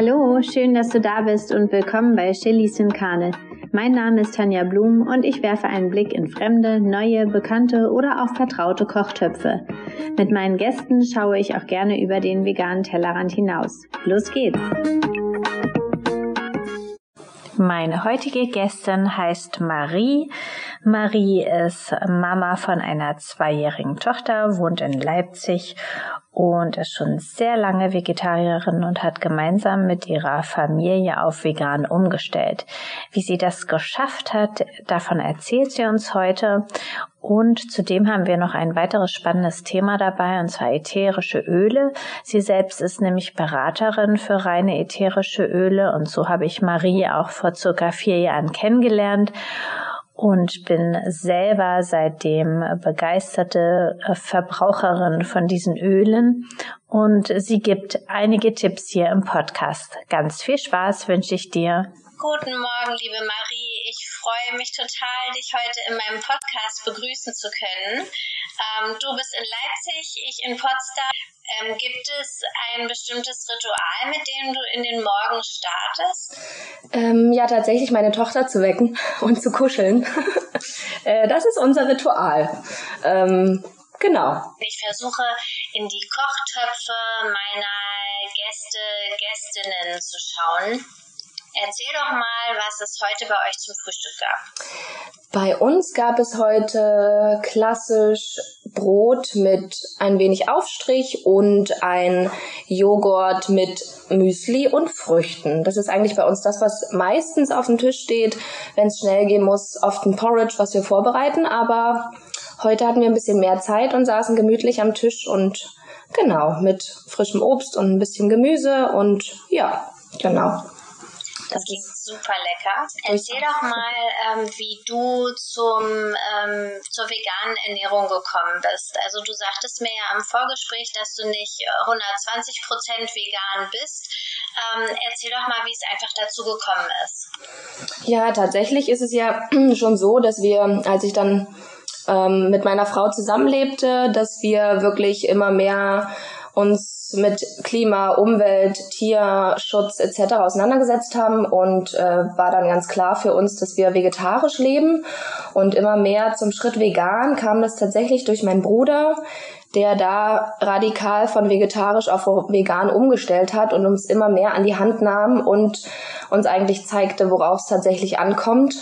Hallo, schön, dass du da bist und willkommen bei Chili Sinkane. Mein Name ist Tanja Blum und ich werfe einen Blick in fremde, neue, bekannte oder auch vertraute Kochtöpfe. Mit meinen Gästen schaue ich auch gerne über den veganen Tellerrand hinaus. Los geht's! Meine heutige Gästin heißt Marie. Marie ist Mama von einer zweijährigen Tochter, wohnt in Leipzig und ist schon sehr lange Vegetarierin und hat gemeinsam mit ihrer Familie auf vegan umgestellt. Wie sie das geschafft hat, davon erzählt sie uns heute. Und zudem haben wir noch ein weiteres spannendes Thema dabei, und zwar ätherische Öle. Sie selbst ist nämlich Beraterin für reine ätherische Öle und so habe ich Marie auch vor circa vier Jahren kennengelernt und bin selber seitdem begeisterte äh, Verbraucherin von diesen Ölen und sie gibt einige Tipps hier im Podcast. Ganz viel Spaß wünsche ich dir. Guten Morgen, liebe Marie. Ich freue mich total, dich heute in meinem Podcast begrüßen zu können. Ähm, du bist in Leipzig, ich in Potsdam. Ähm, gibt es ein bestimmtes Ritual, mit dem du in den Morgen startest? Ähm, ja, tatsächlich meine Tochter zu wecken und zu kuscheln. äh, das ist unser Ritual. Ähm, genau. Ich versuche in die Kochtöpfe meiner Gäste, Gästinnen zu schauen Erzähl doch mal, was es heute bei euch zum Frühstück gab. Bei uns gab es heute klassisch Brot mit ein wenig Aufstrich und ein Joghurt mit Müsli und Früchten. Das ist eigentlich bei uns das, was meistens auf dem Tisch steht. Wenn es schnell gehen muss, oft ein Porridge, was wir vorbereiten. Aber heute hatten wir ein bisschen mehr Zeit und saßen gemütlich am Tisch und genau mit frischem Obst und ein bisschen Gemüse und ja, genau. Das klingt super lecker. Erzähl doch mal, ähm, wie du zum, ähm, zur veganen Ernährung gekommen bist. Also du sagtest mir ja am Vorgespräch, dass du nicht 120 äh, Prozent vegan bist. Ähm, erzähl doch mal, wie es einfach dazu gekommen ist. Ja, tatsächlich ist es ja schon so, dass wir, als ich dann ähm, mit meiner Frau zusammenlebte, dass wir wirklich immer mehr uns mit Klima, Umwelt, Tierschutz etc. auseinandergesetzt haben und äh, war dann ganz klar für uns, dass wir vegetarisch leben und immer mehr zum Schritt vegan kam das tatsächlich durch meinen Bruder, der da radikal von vegetarisch auf vegan umgestellt hat und uns immer mehr an die Hand nahm und uns eigentlich zeigte, worauf es tatsächlich ankommt.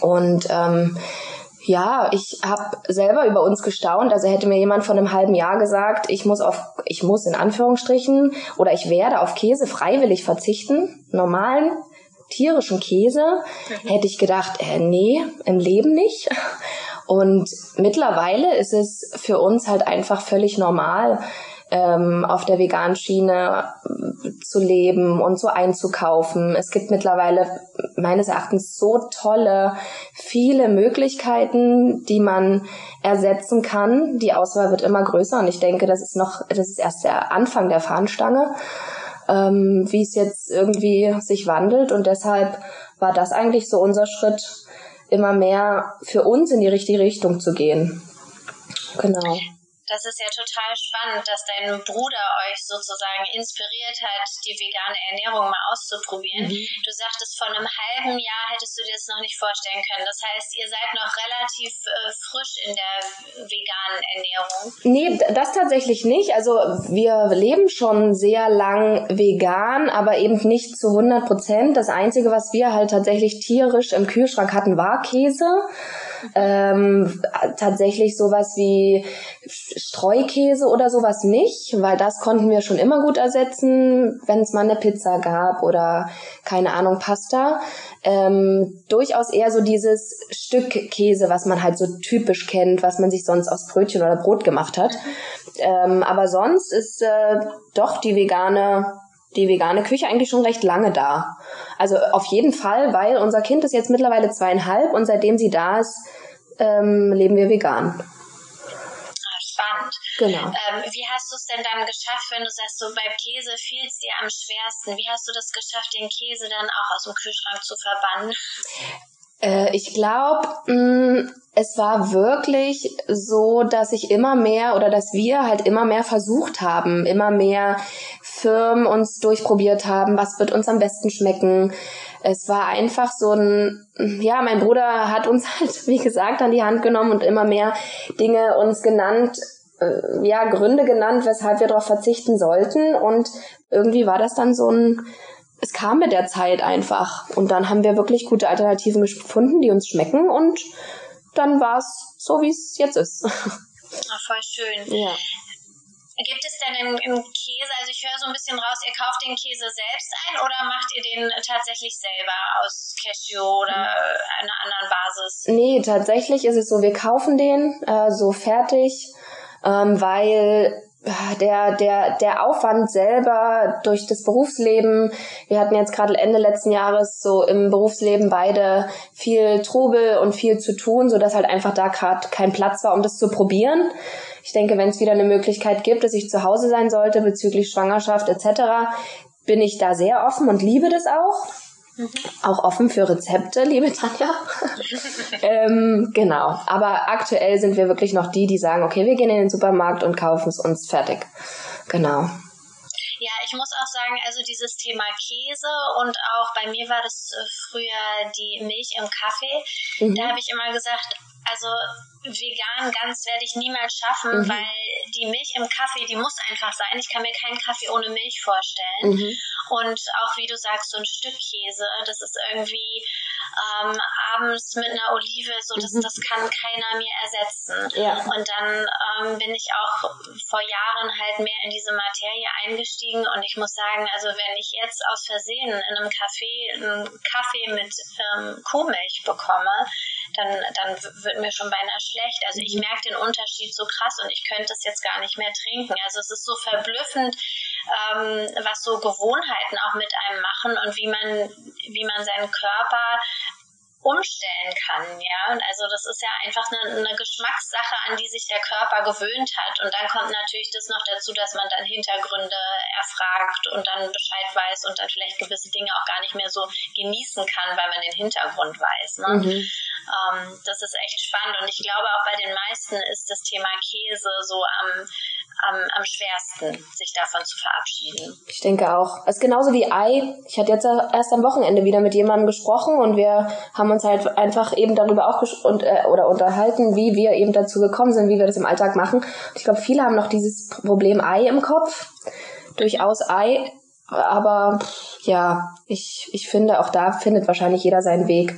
Und ähm, ja, ich habe selber über uns gestaunt. Also hätte mir jemand von einem halben Jahr gesagt, ich muss auf, ich muss in Anführungsstrichen oder ich werde auf Käse freiwillig verzichten, normalen tierischen Käse, mhm. hätte ich gedacht, äh, nee, im Leben nicht. Und mittlerweile ist es für uns halt einfach völlig normal, ähm, auf der veganen Schiene äh, zu leben und so einzukaufen. Es gibt mittlerweile meines Erachtens so tolle, viele Möglichkeiten, die man ersetzen kann. Die Auswahl wird immer größer und ich denke, das ist noch, das ist erst der Anfang der Fahnenstange, ähm, wie es jetzt irgendwie sich wandelt und deshalb war das eigentlich so unser Schritt, immer mehr für uns in die richtige Richtung zu gehen. Genau das ist ja total spannend, dass dein Bruder euch sozusagen inspiriert hat, die vegane Ernährung mal auszuprobieren. Mhm. Du sagtest, vor einem halben Jahr hättest du dir das noch nicht vorstellen können. Das heißt, ihr seid noch relativ äh, frisch in der veganen Ernährung. Nee, das tatsächlich nicht. Also wir leben schon sehr lang vegan, aber eben nicht zu 100 Prozent. Das Einzige, was wir halt tatsächlich tierisch im Kühlschrank hatten, war Käse. Ähm, tatsächlich sowas wie Streukäse oder sowas nicht, weil das konnten wir schon immer gut ersetzen, wenn es mal eine Pizza gab oder keine Ahnung, Pasta. Ähm, durchaus eher so dieses Stück Käse, was man halt so typisch kennt, was man sich sonst aus Brötchen oder Brot gemacht hat. Ähm, aber sonst ist äh, doch die vegane die vegane Küche eigentlich schon recht lange da. Also auf jeden Fall, weil unser Kind ist jetzt mittlerweile zweieinhalb und seitdem sie da ist, ähm, leben wir vegan spannend. Genau. Ähm, wie hast du es denn dann geschafft, wenn du sagst, so beim Käse fiel es dir am schwersten? Wie hast du das geschafft, den Käse dann auch aus dem Kühlschrank zu verbannen? Äh, ich glaube, mm, es war wirklich so, dass ich immer mehr oder dass wir halt immer mehr versucht haben, immer mehr Firmen uns durchprobiert haben, was wird uns am besten schmecken. Es war einfach so ein, ja, mein Bruder hat uns halt, wie gesagt, an die Hand genommen und immer mehr Dinge uns genannt, äh, ja, Gründe genannt, weshalb wir darauf verzichten sollten. Und irgendwie war das dann so ein, es kam mit der Zeit einfach. Und dann haben wir wirklich gute Alternativen gefunden, die uns schmecken und dann war es so, wie es jetzt ist. Ach, voll schön. Ja. Gibt es denn im, im, Käse, also ich höre so ein bisschen raus, ihr kauft den Käse selbst ein oder macht ihr den tatsächlich selber aus Cashew oder einer anderen Basis? Nee, tatsächlich ist es so, wir kaufen den äh, so fertig, ähm, weil der, der, der Aufwand selber durch das Berufsleben, wir hatten jetzt gerade Ende letzten Jahres so im Berufsleben beide viel Trubel und viel zu tun, so dass halt einfach da gerade kein Platz war, um das zu probieren. Ich denke, wenn es wieder eine Möglichkeit gibt, dass ich zu Hause sein sollte bezüglich Schwangerschaft etc., bin ich da sehr offen und liebe das auch. Mhm. Auch offen für Rezepte, liebe Tanja. ähm, genau. Aber aktuell sind wir wirklich noch die, die sagen, okay, wir gehen in den Supermarkt und kaufen es uns fertig. Genau. Ja, ich muss auch sagen, also dieses Thema Käse und auch bei mir war das äh, früher die Milch im Kaffee. Mhm. Da habe ich immer gesagt, also vegan ganz werde ich niemals schaffen, mhm. weil die Milch im Kaffee, die muss einfach sein. Ich kann mir keinen Kaffee ohne Milch vorstellen. Mhm. Und auch wie du sagst, so ein Stück Käse, das ist irgendwie ähm, abends mit einer Olive, so das, mhm. das kann keiner mir ersetzen. Ja. Und dann ähm, bin ich auch vor Jahren halt mehr in diese Materie eingestiegen und ich muss sagen, also wenn ich jetzt aus Versehen in einem Café einen Kaffee mit ähm, Kuhmilch bekomme, dann, dann wird mir schon beinahe schlecht. Also ich mhm. merke den Unterschied so krass und ich könnte es jetzt gar nicht mehr trinken. Also es ist so verblüffend, ähm, was so Gewohnheiten auch mit einem machen und wie man, wie man seinen Körper umstellen kann, ja. Also das ist ja einfach eine, eine, Geschmackssache, an die sich der Körper gewöhnt hat. Und dann kommt natürlich das noch dazu, dass man dann Hintergründe erfragt und dann Bescheid weiß und dann vielleicht gewisse Dinge auch gar nicht mehr so genießen kann, weil man den Hintergrund weiß. Ne? Mhm. Ähm, das ist echt spannend. Und ich glaube auch bei den meisten ist das Thema Käse so am am, am schwersten, sich davon zu verabschieden. Ich denke auch. Es ist genauso wie Ei. Ich hatte jetzt erst am Wochenende wieder mit jemandem gesprochen und wir haben uns halt einfach eben darüber auch und, äh, oder unterhalten, wie wir eben dazu gekommen sind, wie wir das im Alltag machen. Ich glaube, viele haben noch dieses Problem Ei im Kopf. Durchaus Ei. Aber ja, ich, ich finde, auch da findet wahrscheinlich jeder seinen Weg.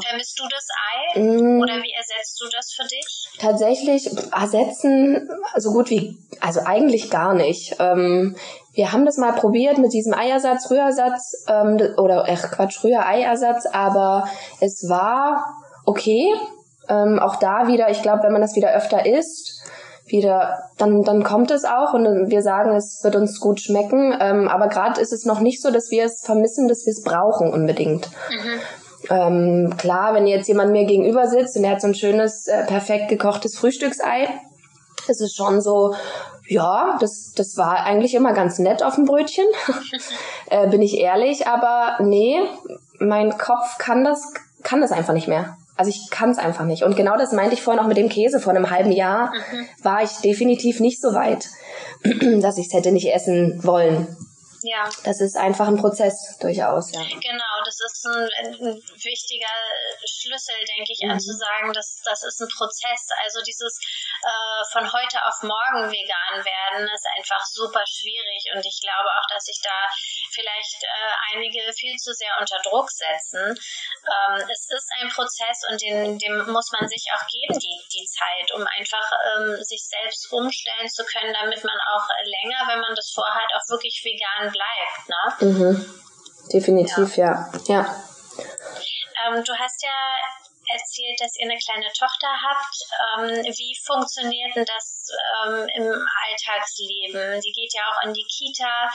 Vermisst du das Ei? Mm, oder wie ersetzt du das für dich? Tatsächlich ersetzen so gut wie, also eigentlich gar nicht. Ähm, wir haben das mal probiert mit diesem Eiersatz, Rührersatz ähm, oder ach Quatsch, Rührei-Ersatz, aber es war okay. Ähm, auch da wieder, ich glaube, wenn man das wieder öfter isst, wieder, dann, dann kommt es auch und wir sagen, es wird uns gut schmecken. Ähm, aber gerade ist es noch nicht so, dass wir es vermissen, dass wir es brauchen unbedingt. Mhm. Ähm, klar, wenn jetzt jemand mir gegenüber sitzt und er hat so ein schönes, äh, perfekt gekochtes Frühstücksei, ist es schon so, ja, das, das war eigentlich immer ganz nett auf dem Brötchen, äh, bin ich ehrlich, aber nee, mein Kopf kann das, kann das einfach nicht mehr. Also ich kann es einfach nicht. Und genau das meinte ich vorhin auch mit dem Käse. Vor einem halben Jahr mhm. war ich definitiv nicht so weit, dass ich es hätte nicht essen wollen. Ja. Das ist einfach ein Prozess durchaus, ja. Genau, das ist ein, ein wichtiger Schlüssel, denke ich, mhm. zu sagen, dass das ist ein Prozess. Also dieses äh, von heute auf morgen vegan werden ist einfach super schwierig und ich glaube auch, dass sich da vielleicht äh, einige viel zu sehr unter Druck setzen. Ähm, es ist ein Prozess und den, dem muss man sich auch geben, die, die Zeit, um einfach ähm, sich selbst umstellen zu können, damit man auch länger, wenn man das vorhat, auch wirklich vegan bleibt. Ne? Mhm. Definitiv, ja. ja. ja. Ähm, du hast ja erzählt, dass ihr eine kleine Tochter habt. Ähm, wie funktioniert denn das ähm, im Alltagsleben? Die geht ja auch in die Kita.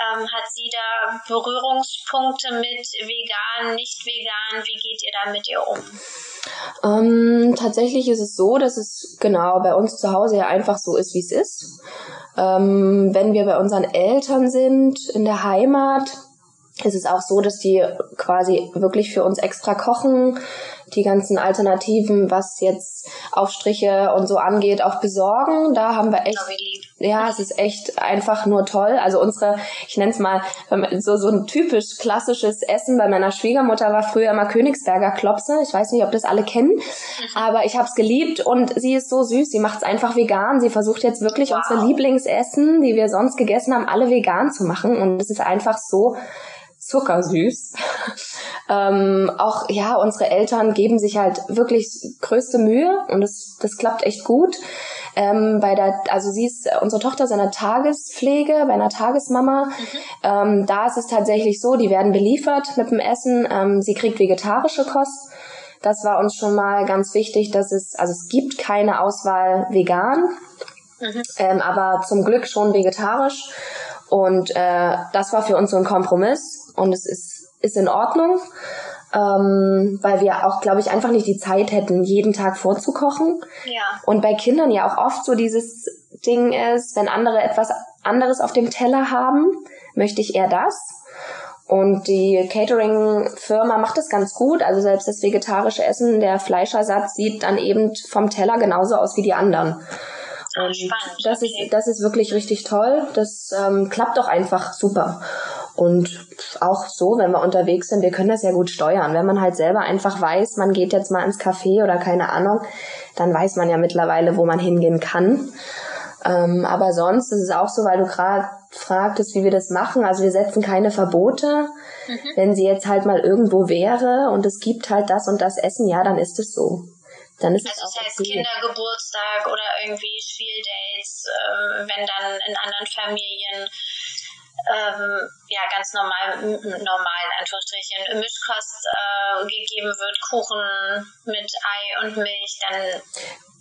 Ähm, hat sie da Berührungspunkte mit vegan, nicht vegan? Wie geht ihr da mit ihr um? Ähm, tatsächlich ist es so, dass es genau bei uns zu Hause ja einfach so ist, wie es ist. Ähm, wenn wir bei unseren Eltern sind, in der Heimat, es ist auch so, dass die quasi wirklich für uns extra kochen, die ganzen Alternativen, was jetzt Aufstriche und so angeht, auch besorgen. Da haben wir echt, ja, es ist echt einfach nur toll. Also unsere, ich nenne es mal so so ein typisch klassisches Essen bei meiner Schwiegermutter war früher immer Königsberger Klopse. Ich weiß nicht, ob das alle kennen, mhm. aber ich habe es geliebt und sie ist so süß. Sie macht es einfach vegan. Sie versucht jetzt wirklich wow. unsere Lieblingsessen, die wir sonst gegessen haben, alle vegan zu machen und es ist einfach so zuckersüß. ähm, auch ja, unsere Eltern geben sich halt wirklich größte Mühe und das, das klappt echt gut. Ähm, bei der, also sie ist unsere Tochter ist in der Tagespflege, bei einer Tagesmama. Mhm. Ähm, da ist es tatsächlich so, die werden beliefert mit dem Essen. Ähm, sie kriegt vegetarische Kost. Das war uns schon mal ganz wichtig, dass es, also es gibt keine Auswahl vegan, mhm. ähm, aber zum Glück schon vegetarisch. Und äh, das war für uns so ein Kompromiss und es ist, ist in Ordnung, ähm, weil wir auch, glaube ich, einfach nicht die Zeit hätten, jeden Tag vorzukochen. Ja. Und bei Kindern ja auch oft so dieses Ding ist, wenn andere etwas anderes auf dem Teller haben, möchte ich eher das. Und die Catering-Firma macht das ganz gut. Also selbst das vegetarische Essen, der Fleischersatz sieht dann eben vom Teller genauso aus wie die anderen. Und Spannend. das okay. ist das ist wirklich richtig toll. Das ähm, klappt doch einfach super. Und auch so, wenn wir unterwegs sind, wir können das ja gut steuern. Wenn man halt selber einfach weiß, man geht jetzt mal ins Café oder keine Ahnung, dann weiß man ja mittlerweile, wo man hingehen kann. Ähm, aber sonst ist es auch so, weil du gerade fragtest, wie wir das machen. Also wir setzen keine Verbote. Mhm. Wenn sie jetzt halt mal irgendwo wäre und es gibt halt das und das Essen, ja, dann ist es so. Dann ist also es das heißt okay. Kindergeburtstag oder irgendwie Spieldates, äh, wenn dann in anderen Familien ähm, ja ganz normal, normal in Anführungsstrichen, Mischkost äh, gegeben wird, Kuchen mit Ei und Milch, dann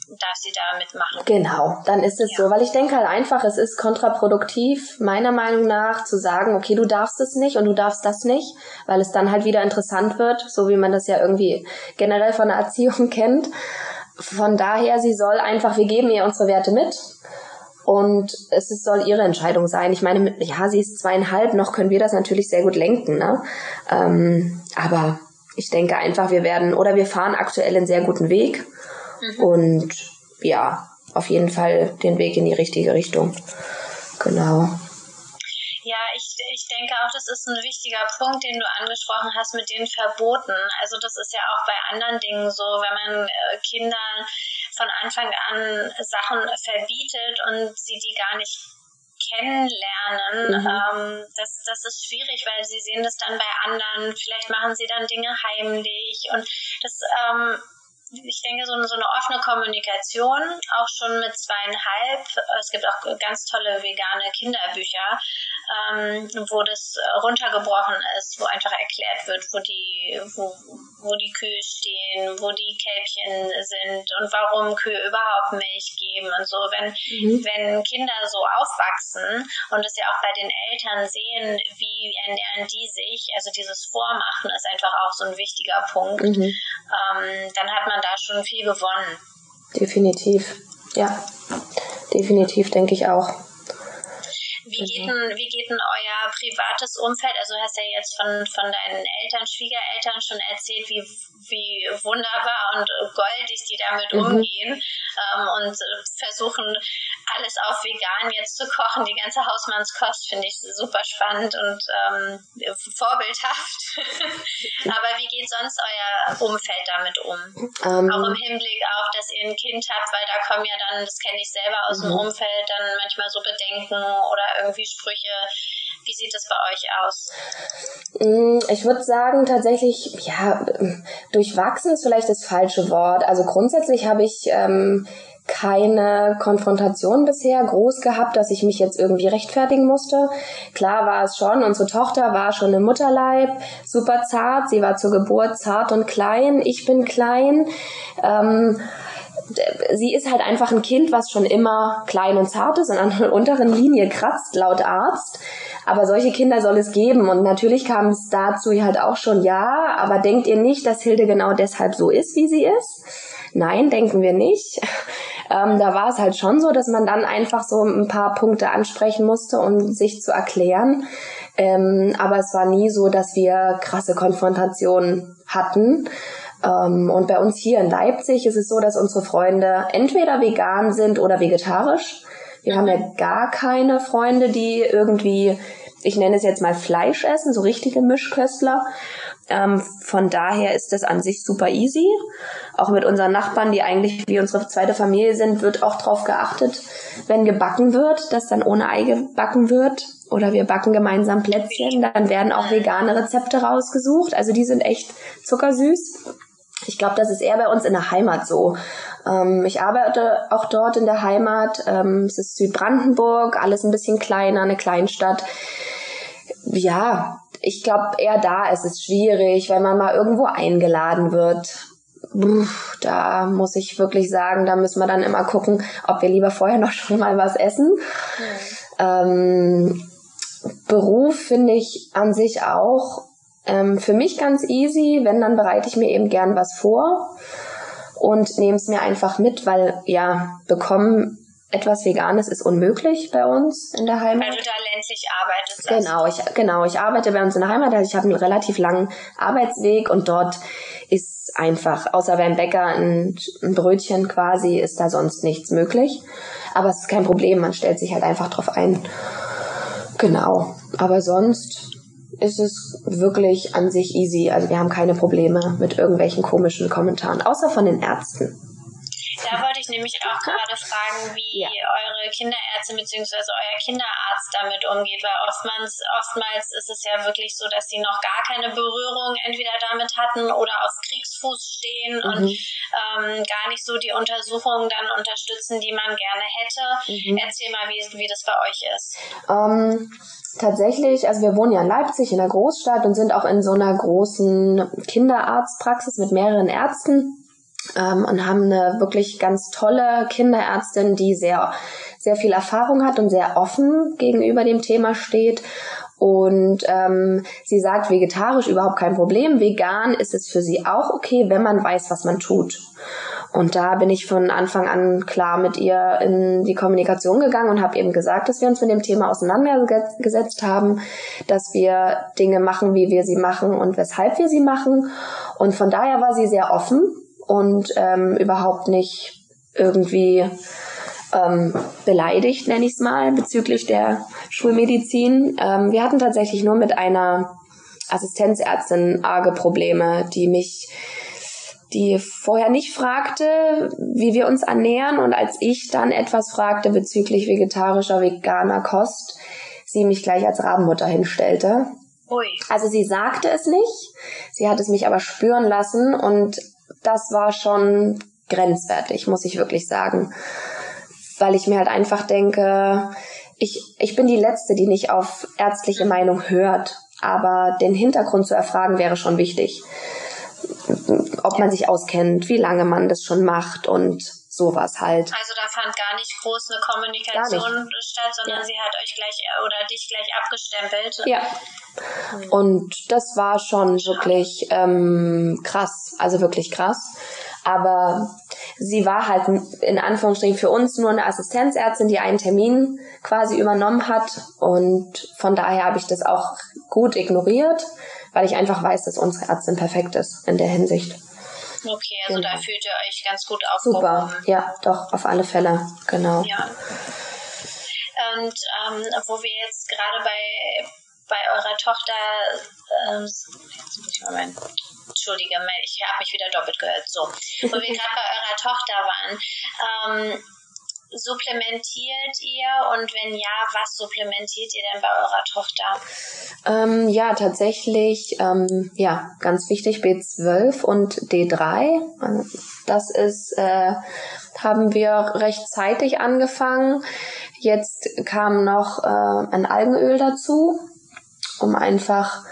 darf sie da mitmachen. Genau, dann ist es ja. so, weil ich denke halt einfach, es ist kontraproduktiv, meiner Meinung nach, zu sagen, okay, du darfst es nicht und du darfst das nicht, weil es dann halt wieder interessant wird, so wie man das ja irgendwie generell von der Erziehung kennt. Von daher, sie soll einfach, wir geben ihr unsere Werte mit und es soll ihre Entscheidung sein. Ich meine, ja, sie ist zweieinhalb, noch können wir das natürlich sehr gut lenken, ne? Ähm, aber ich denke einfach, wir werden, oder wir fahren aktuell einen sehr guten Weg. Mhm. Und ja, auf jeden Fall den Weg in die richtige Richtung. Genau. Ja, ich, ich denke auch, das ist ein wichtiger Punkt, den du angesprochen hast mit den Verboten. Also das ist ja auch bei anderen Dingen so, wenn man äh, Kindern von Anfang an Sachen verbietet und sie die gar nicht kennenlernen, mhm. ähm, das, das ist schwierig, weil sie sehen das dann bei anderen, vielleicht machen sie dann Dinge heimlich und das ähm, ich denke, so eine, so eine offene Kommunikation, auch schon mit zweieinhalb. Es gibt auch ganz tolle vegane Kinderbücher, ähm, wo das runtergebrochen ist, wo einfach erklärt wird, wo die, wo, wo die Kühe stehen, wo die Kälbchen sind und warum Kühe überhaupt Milch geben und so. Wenn, mhm. wenn Kinder so aufwachsen und es ja auch bei den Eltern sehen, wie ernähren die sich, also dieses Vormachen ist einfach auch so ein wichtiger Punkt, mhm. ähm, dann hat man da schon viel gewonnen. Definitiv, ja. Definitiv, denke ich auch. Wie geht, denn, wie geht denn euer privates Umfeld? Also du hast ja jetzt von, von deinen Eltern, Schwiegereltern schon erzählt, wie, wie wunderbar und goldig die damit mhm. umgehen ähm, und versuchen, alles auf vegan jetzt zu kochen. Die ganze Hausmannskost finde ich super spannend und ähm, vorbildhaft. Aber wie geht sonst euer Umfeld damit um? Ähm. Auch im Hinblick auf, dass ihr ein Kind habt, weil da kommen ja dann, das kenne ich selber aus mhm. dem Umfeld, dann manchmal so Bedenken oder irgendwie Sprüche. Wie sieht das bei euch aus? Mm, ich würde sagen, tatsächlich, ja, durchwachsen ist vielleicht das falsche Wort. Also grundsätzlich habe ich ähm, keine Konfrontation bisher groß gehabt, dass ich mich jetzt irgendwie rechtfertigen musste. Klar war es schon, unsere Tochter war schon im Mutterleib, super zart, sie war zur Geburt zart und klein, ich bin klein. Ähm, sie ist halt einfach ein Kind, was schon immer klein und zart ist und an der unteren Linie kratzt, laut Arzt. Aber solche Kinder soll es geben. Und natürlich kam es dazu halt auch schon, ja, aber denkt ihr nicht, dass Hilde genau deshalb so ist, wie sie ist? Nein, denken wir nicht. Ähm, da war es halt schon so, dass man dann einfach so ein paar Punkte ansprechen musste, um sich zu erklären. Ähm, aber es war nie so, dass wir krasse Konfrontationen hatten. Ähm, und bei uns hier in Leipzig ist es so, dass unsere Freunde entweder vegan sind oder vegetarisch. Wir haben ja gar keine Freunde, die irgendwie, ich nenne es jetzt mal Fleisch essen, so richtige Mischköstler. Ähm, von daher ist das an sich super easy. Auch mit unseren Nachbarn, die eigentlich wie unsere zweite Familie sind, wird auch darauf geachtet, wenn gebacken wird, dass dann ohne Ei gebacken wird. Oder wir backen gemeinsam Plätzchen, dann werden auch vegane Rezepte rausgesucht. Also die sind echt zuckersüß. Ich glaube, das ist eher bei uns in der Heimat so. Ähm, ich arbeite auch dort in der Heimat. Ähm, es ist Südbrandenburg, alles ein bisschen kleiner, eine Kleinstadt. Ja, ich glaube, eher da ist es schwierig, wenn man mal irgendwo eingeladen wird. da muss ich wirklich sagen, da müssen wir dann immer gucken, ob wir lieber vorher noch schon mal was essen. Ja. Ähm, Beruf finde ich an sich auch ähm, für mich ganz easy, wenn, dann bereite ich mir eben gern was vor und nehme es mir einfach mit, weil ja, bekommen etwas Veganes ist unmöglich bei uns in der Heimat. Weil du da ländlich arbeitest. Genau, ich, genau, ich arbeite bei uns in der Heimat, also ich habe einen relativ langen Arbeitsweg und dort ist einfach, außer beim Bäcker ein, ein Brötchen quasi, ist da sonst nichts möglich. Aber es ist kein Problem, man stellt sich halt einfach drauf ein. Genau. Aber sonst ist es wirklich an sich easy. Also wir haben keine Probleme mit irgendwelchen komischen Kommentaren, außer von den Ärzten. Da wollte ich nämlich auch gerade fragen, wie ja. eure Kinderärzte bzw. euer Kinderarzt damit umgeht, weil oftmals, oftmals ist es ja wirklich so, dass sie noch gar keine Berührung entweder damit hatten oder auf Kriegsfuß stehen mhm. und ähm, gar nicht so die Untersuchungen dann unterstützen, die man gerne hätte. Mhm. Erzähl mal, wie, wie das bei euch ist. Ähm, tatsächlich, also wir wohnen ja in Leipzig in der Großstadt und sind auch in so einer großen Kinderarztpraxis mit mehreren Ärzten ähm, und haben eine wirklich ganz tolle Kinderärztin, die sehr, sehr viel Erfahrung hat und sehr offen gegenüber dem Thema steht. Und ähm, sie sagt, vegetarisch überhaupt kein Problem. Vegan ist es für sie auch okay, wenn man weiß, was man tut. Und da bin ich von Anfang an klar mit ihr in die Kommunikation gegangen und habe eben gesagt, dass wir uns mit dem Thema auseinandergesetzt haben, dass wir Dinge machen, wie wir sie machen und weshalb wir sie machen. Und von daher war sie sehr offen und ähm, überhaupt nicht irgendwie ähm, beleidigt, nenne ich es mal, bezüglich der Schulmedizin. Ähm, wir hatten tatsächlich nur mit einer Assistenzärztin arge Probleme, die mich die vorher nicht fragte, wie wir uns ernähren und als ich dann etwas fragte bezüglich vegetarischer, veganer Kost, sie mich gleich als Rabenmutter hinstellte. Ui. Also sie sagte es nicht, sie hat es mich aber spüren lassen und das war schon grenzwertig, muss ich wirklich sagen. Weil ich mir halt einfach denke, ich, ich bin die Letzte, die nicht auf ärztliche Meinung hört. Aber den Hintergrund zu erfragen wäre schon wichtig. Ob man sich auskennt, wie lange man das schon macht und sowas halt. Also da fand gar nicht groß eine Kommunikation statt, sondern ja. sie hat euch gleich oder dich gleich abgestempelt. Ja. Und das war schon wirklich ähm, krass, also wirklich krass. Aber sie war halt in Anführungsstrichen für uns nur eine Assistenzärztin, die einen Termin quasi übernommen hat. Und von daher habe ich das auch gut ignoriert, weil ich einfach weiß, dass unsere Ärztin perfekt ist in der Hinsicht. Okay, also genau. da fühlt ihr euch ganz gut aufgehoben. Super, ja, doch, auf alle Fälle, genau. Ja. Und ähm, wo wir jetzt gerade bei, bei eurer Tochter, ähm, jetzt muss ich mal mein, Entschuldige, ich habe mich wieder doppelt gehört, so, wo wir gerade bei eurer Tochter waren, ähm, supplementiert ihr und wenn ja, was supplementiert ihr denn bei eurer Tochter? Ähm, ja, tatsächlich, ähm, ja, ganz wichtig B12 und D3. Das ist, äh, haben wir rechtzeitig angefangen. Jetzt kam noch äh, ein Algenöl dazu, um einfach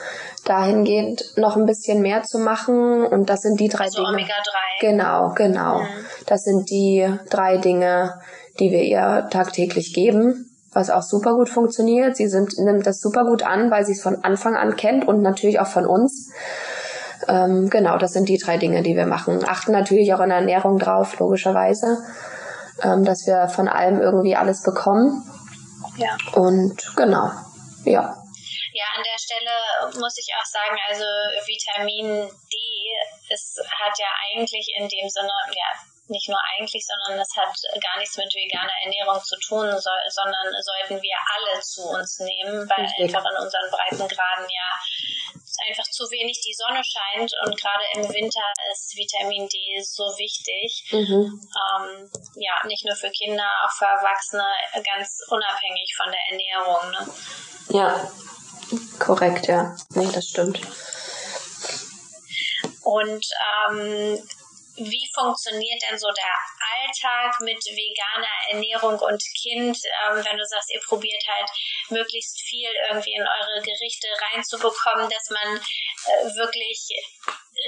dahingehend noch ein bisschen mehr zu machen. Und das sind die drei also Dinge. Omega 3. Genau, genau. Mhm. Das sind die drei Dinge, die wir ihr tagtäglich geben, was auch super gut funktioniert. Sie sind, nimmt das super gut an, weil sie es von Anfang an kennt und natürlich auch von uns. Ähm, genau, das sind die drei Dinge, die wir machen. Achten natürlich auch in der Ernährung drauf, logischerweise. ähm, dass wir von allem irgendwie alles bekommen. Ja. Und genau, ja. Ja, an der Stelle muss ich auch sagen, also Vitamin D, es hat ja eigentlich in dem Sinne, ja, nicht nur eigentlich, sondern es hat gar nichts mit veganer Ernährung zu tun, so, sondern sollten wir alle zu uns nehmen, weil Richtig. einfach in unseren Breitengraden ja einfach zu wenig die Sonne scheint und gerade im Winter ist Vitamin D so wichtig. Mhm. Ähm, ja, nicht nur für Kinder, auch für Erwachsene, ganz unabhängig von der Ernährung. Ne? Ja, korrekt, ja. Nee, das stimmt. Und ähm, wie funktioniert denn so der Alltag mit veganer Ernährung und Kind, ähm, wenn du sagst, ihr probiert halt möglichst viel irgendwie in eure Gerichte reinzubekommen, dass man äh, wirklich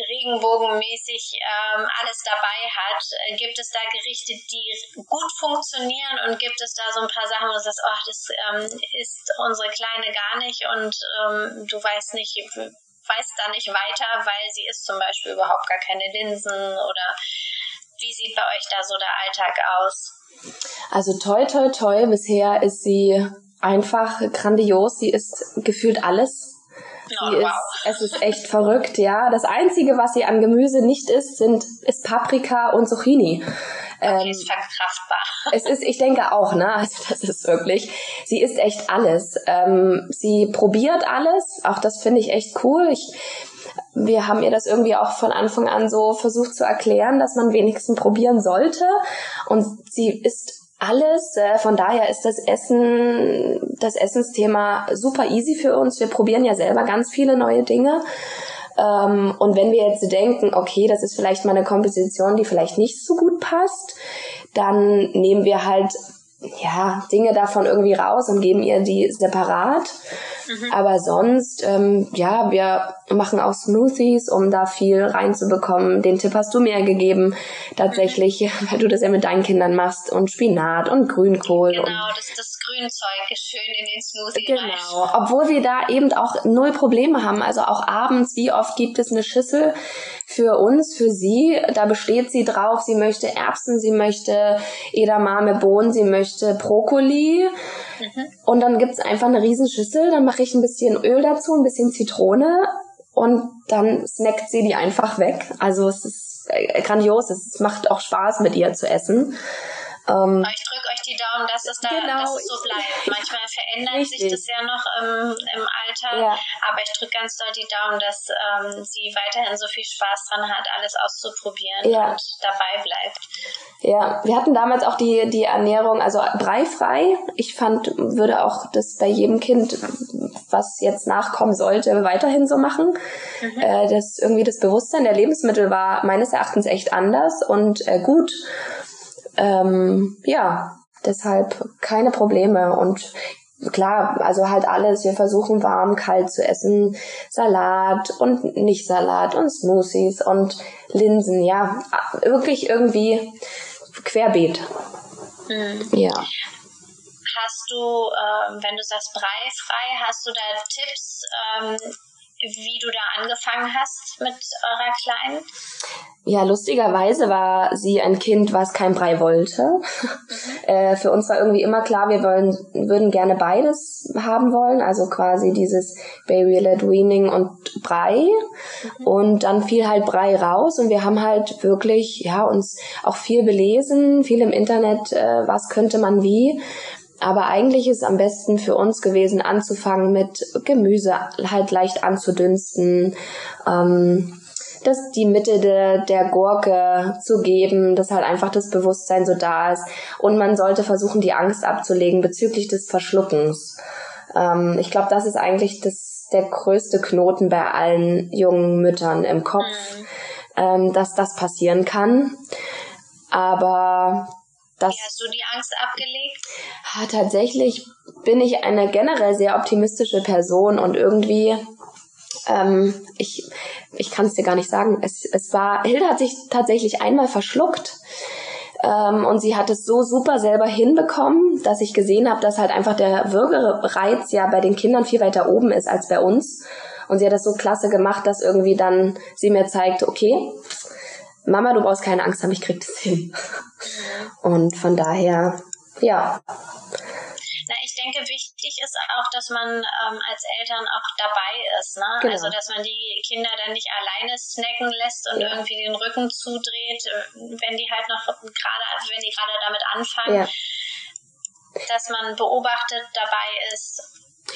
regenbogenmäßig ähm, alles dabei hat. Äh, gibt es da Gerichte, die gut funktionieren und gibt es da so ein paar Sachen, wo du sagst, oh, das ähm, ist unsere Kleine gar nicht und ähm, du weißt nicht, weiß da nicht weiter, weil sie isst zum Beispiel überhaupt gar keine Linsen oder wie sieht bei euch da so der Alltag aus? Also toi toi toi, bisher ist sie einfach grandios. Sie isst gefühlt alles. Oh, wow. ist, es ist echt verrückt, ja. Das Einzige, was sie an Gemüse nicht isst, sind, ist Paprika und Zucchini. Ähm, ist verkraftbar. Es ist, ich denke auch, ne? Also das ist wirklich, sie isst echt alles. Ähm, sie probiert alles, auch das finde ich echt cool. Ich, wir haben ihr das irgendwie auch von Anfang an so versucht zu erklären, dass man wenigstens probieren sollte. Und sie isst alles. Äh, von daher ist das Essen, das Essensthema super easy für uns. Wir probieren ja selber ganz viele neue Dinge. Ähm, und wenn wir jetzt denken, okay, das ist vielleicht mal eine Komposition, die vielleicht nicht so gut passt, dann nehmen wir halt ja Dinge davon irgendwie raus und geben ihr die separat. Mhm. Aber sonst, ähm, ja, wir machen auch Smoothies, um da viel reinzubekommen. Den Tipp hast du mir gegeben, tatsächlich, weil du das ja mit deinen Kindern machst und Spinat und Grünkohl. Genau, und das, das Grünzeug ist schön in den Smoothie Genau, rein. obwohl wir da eben auch null Probleme haben. Also auch abends, wie oft gibt es eine Schüssel für uns, für sie, da besteht sie drauf, sie möchte Erbsen, sie möchte Edamame Bohnen, sie möchte Brokkoli. Mhm. Und dann gibt's einfach eine Riesenschüssel, dann mache ich ein bisschen Öl dazu, ein bisschen Zitrone und dann snackt sie die einfach weg. Also es ist äh, grandios, es macht auch Spaß mit ihr zu essen. Ähm, ich drücke euch die Daumen, dass es da genau, dass es so bleibt. Manchmal verändert richtig. sich das ja noch im, im Alter, ja. aber ich drücke ganz doll die Daumen, dass ähm, sie weiterhin so viel Spaß dran hat, alles auszuprobieren ja. und dabei bleibt. Ja, wir hatten damals auch die, die Ernährung, also breifrei. Ich fand, würde auch das bei jedem Kind, was jetzt nachkommen sollte, weiterhin so machen. Mhm. Äh, das irgendwie das Bewusstsein der Lebensmittel war meines Erachtens echt anders und äh, gut ähm, ja, deshalb keine Probleme und klar, also halt alles. Wir versuchen warm, kalt zu essen, Salat und nicht Salat und Smoothies und Linsen, ja, wirklich irgendwie querbeet. Mhm. Ja. Hast du, äh, wenn du sagst breifrei, hast du da Tipps, ähm, wie du da angefangen hast mit eurer Kleinen? Ja, lustigerweise war sie ein Kind, was kein Brei wollte. Äh, für uns war irgendwie immer klar, wir wollen, würden gerne beides haben wollen, also quasi dieses Baby-led Weaning und Brei. Mhm. Und dann fiel halt Brei raus und wir haben halt wirklich, ja, uns auch viel belesen, viel im Internet, äh, was könnte man wie. Aber eigentlich ist es am besten für uns gewesen, anzufangen mit Gemüse halt leicht anzudünsten, ähm, das die Mitte de, der Gurke zu geben, dass halt einfach das Bewusstsein so da ist. Und man sollte versuchen, die Angst abzulegen bezüglich des Verschluckens. Ähm, ich glaube, das ist eigentlich das, der größte Knoten bei allen jungen Müttern im Kopf, mhm. ähm, dass das passieren kann. Aber das, Wie hast du die Angst abgelegt? Ha, tatsächlich bin ich eine generell sehr optimistische Person und irgendwie, ähm, ich, ich kann es dir gar nicht sagen. Es, es war, Hilde hat sich tatsächlich einmal verschluckt. Ähm, und sie hat es so super selber hinbekommen, dass ich gesehen habe, dass halt einfach der Würgereiz ja bei den Kindern viel weiter oben ist als bei uns. Und sie hat das so klasse gemacht, dass irgendwie dann sie mir zeigt, okay, Mama, du brauchst keine Angst haben, ich krieg das hin. Und von daher, ja. Na, ich denke, wichtig ist auch, dass man ähm, als Eltern auch dabei ist. Ne? Genau. Also, dass man die Kinder dann nicht alleine snacken lässt und ja. irgendwie den Rücken zudreht, wenn die halt noch gerade, wenn die gerade damit anfangen. Ja. Dass man beobachtet, dabei ist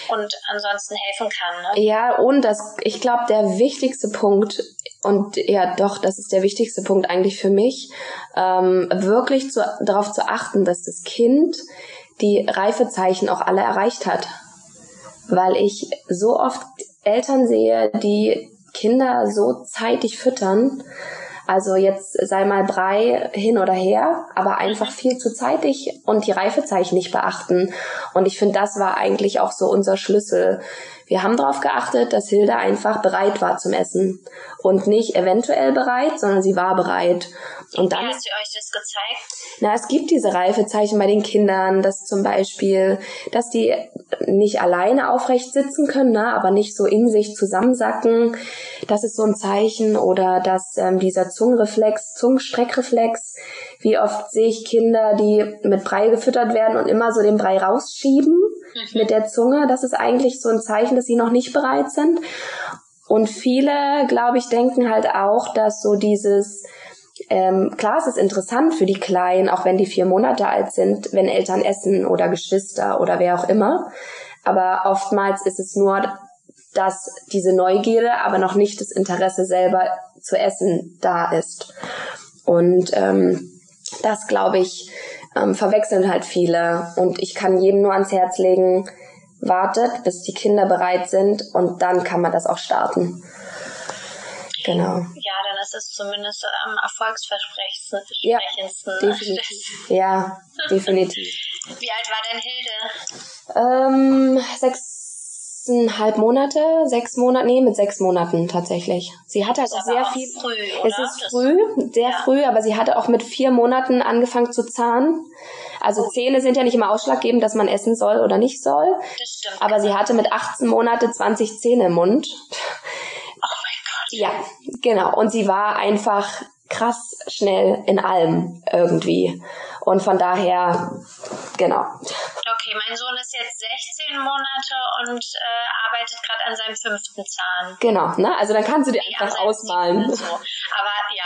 und ansonsten helfen kann. Ne? Ja, und das, ich glaube, der wichtigste Punkt, und ja, doch, das ist der wichtigste Punkt eigentlich für mich, ähm, wirklich zu, darauf zu achten, dass das Kind die Reifezeichen auch alle erreicht hat. Weil ich so oft Eltern sehe, die Kinder so zeitig füttern, also jetzt sei mal Brei hin oder her, aber einfach viel zu zeitig und die Reifezeichen nicht beachten. Und ich finde, das war eigentlich auch so unser Schlüssel. Wir haben darauf geachtet, dass Hilda einfach bereit war zum Essen. Und nicht eventuell bereit, sondern sie war bereit. Und dann. Wie hast du euch das gezeigt? Na, es gibt diese Reifezeichen bei den Kindern, dass zum Beispiel, dass die nicht alleine aufrecht sitzen können, ne, aber nicht so in sich zusammensacken. Das ist so ein Zeichen. Oder dass ähm, dieser Zungenreflex, Zungenstreckreflex, wie oft sehe ich Kinder, die mit Brei gefüttert werden und immer so den Brei rausschieben mhm. mit der Zunge. Das ist eigentlich so ein Zeichen, dass sie noch nicht bereit sind. Und viele, glaube ich, denken halt auch, dass so dieses, ähm, klar, es ist interessant für die Kleinen, auch wenn die vier Monate alt sind, wenn Eltern essen oder Geschwister oder wer auch immer. Aber oftmals ist es nur, dass diese Neugierde, aber noch nicht das Interesse selber zu essen da ist. Und ähm, das, glaube ich, ähm, verwechseln halt viele. Und ich kann jedem nur ans Herz legen, wartet, bis die Kinder bereit sind und dann kann man das auch starten. Genau. Ja, dann ist es zumindest am erfolgsversprechendsten. Ja, definitiv. ja, definitiv. Wie alt war denn Hilde? Ähm, sechseinhalb Monate, sechs Monate, nee, mit sechs Monaten tatsächlich. Sie hatte halt auch sehr auch viel. Früh? Es ist früh, sehr ja. früh, aber sie hatte auch mit vier Monaten angefangen zu zahnen. Also oh. Zähne sind ja nicht immer ausschlaggebend, dass man essen soll oder nicht soll. Das stimmt. Aber sie hatte mit 18 Monate 20 Zähne im Mund. Ja, genau. Und sie war einfach krass schnell in allem irgendwie. Und von daher, genau. Okay, mein Sohn ist jetzt 16 Monate und äh, arbeitet gerade an seinem fünften Zahn. Genau, ne? Also dann kannst du dir nee, einfach ausmalen. So. Aber ja.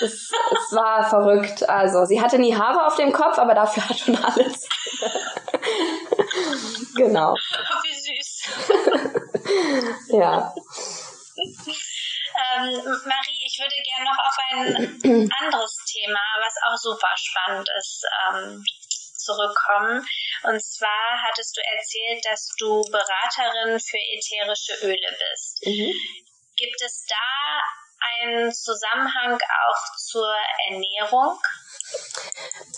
Es, es war verrückt. Also sie hatte nie Haare auf dem Kopf, aber dafür hat schon alles. genau. Wie süß. ja. Ähm, Marie, ich würde gerne noch auf ein anderes Thema, was auch super spannend ist, ähm, zurückkommen. Und zwar hattest du erzählt, dass du Beraterin für ätherische Öle bist. Mhm. Gibt es da einen Zusammenhang auch zur Ernährung?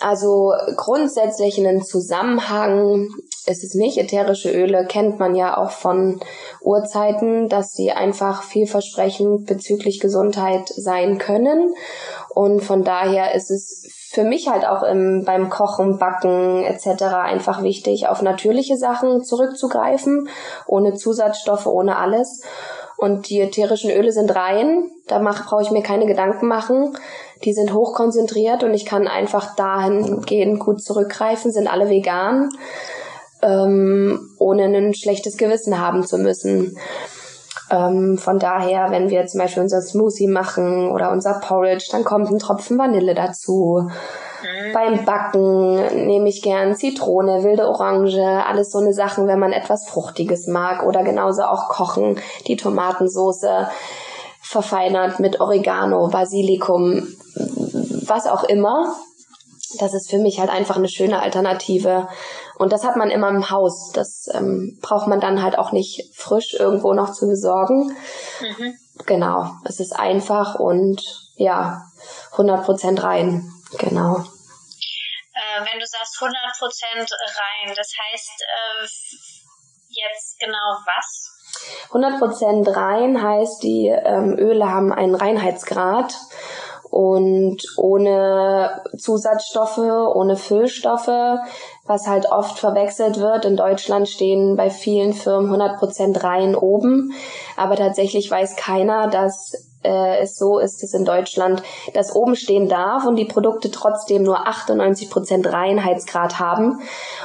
Also grundsätzlich einen Zusammenhang ist es nicht. Ätherische Öle kennt man ja auch von Urzeiten, dass sie einfach vielversprechend bezüglich Gesundheit sein können. Und von daher ist es für mich halt auch im, beim Kochen, Backen etc. einfach wichtig, auf natürliche Sachen zurückzugreifen, ohne Zusatzstoffe, ohne alles. Und die ätherischen Öle sind rein, da brauche ich mir keine Gedanken machen. Die sind hochkonzentriert und ich kann einfach dahingehend gut zurückgreifen, sind alle vegan, ähm, ohne ein schlechtes Gewissen haben zu müssen. Ähm, von daher, wenn wir zum Beispiel unser Smoothie machen oder unser Porridge, dann kommt ein Tropfen Vanille dazu. Beim Backen nehme ich gern Zitrone, wilde Orange, alles so eine Sachen, wenn man etwas Fruchtiges mag oder genauso auch kochen, die Tomatensoße verfeinert mit Oregano, Basilikum, was auch immer. Das ist für mich halt einfach eine schöne Alternative. Und das hat man immer im Haus. Das ähm, braucht man dann halt auch nicht frisch irgendwo noch zu besorgen. Mhm. Genau. Es ist einfach und ja, 100% rein. Genau. Äh, wenn du sagst 100% rein, das heißt äh, jetzt genau was? 100% rein heißt, die ähm, Öle haben einen Reinheitsgrad und ohne Zusatzstoffe, ohne Füllstoffe, was halt oft verwechselt wird. In Deutschland stehen bei vielen Firmen 100% rein oben, aber tatsächlich weiß keiner, dass äh, es so ist es in Deutschland, dass oben stehen darf und die Produkte trotzdem nur 98 Prozent Reinheitsgrad haben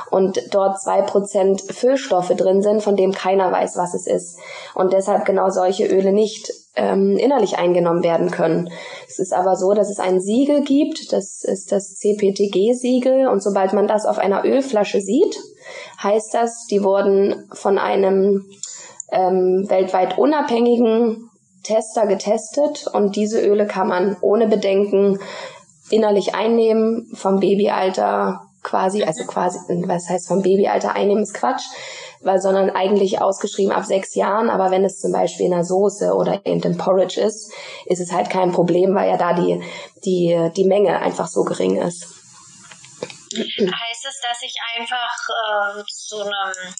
und dort zwei Prozent Füllstoffe drin sind, von dem keiner weiß, was es ist. Und deshalb genau solche Öle nicht ähm, innerlich eingenommen werden können. Es ist aber so, dass es ein Siegel gibt, das ist das CPTG-Siegel und sobald man das auf einer Ölflasche sieht, heißt das, die wurden von einem ähm, weltweit unabhängigen Tester getestet und diese Öle kann man ohne Bedenken innerlich einnehmen, vom Babyalter quasi, also quasi, was heißt vom Babyalter einnehmen ist Quatsch, weil, sondern eigentlich ausgeschrieben ab sechs Jahren, aber wenn es zum Beispiel in einer Soße oder in dem Porridge ist, ist es halt kein Problem, weil ja da die, die, die Menge einfach so gering ist. Heißt es, dass ich einfach äh, zu einem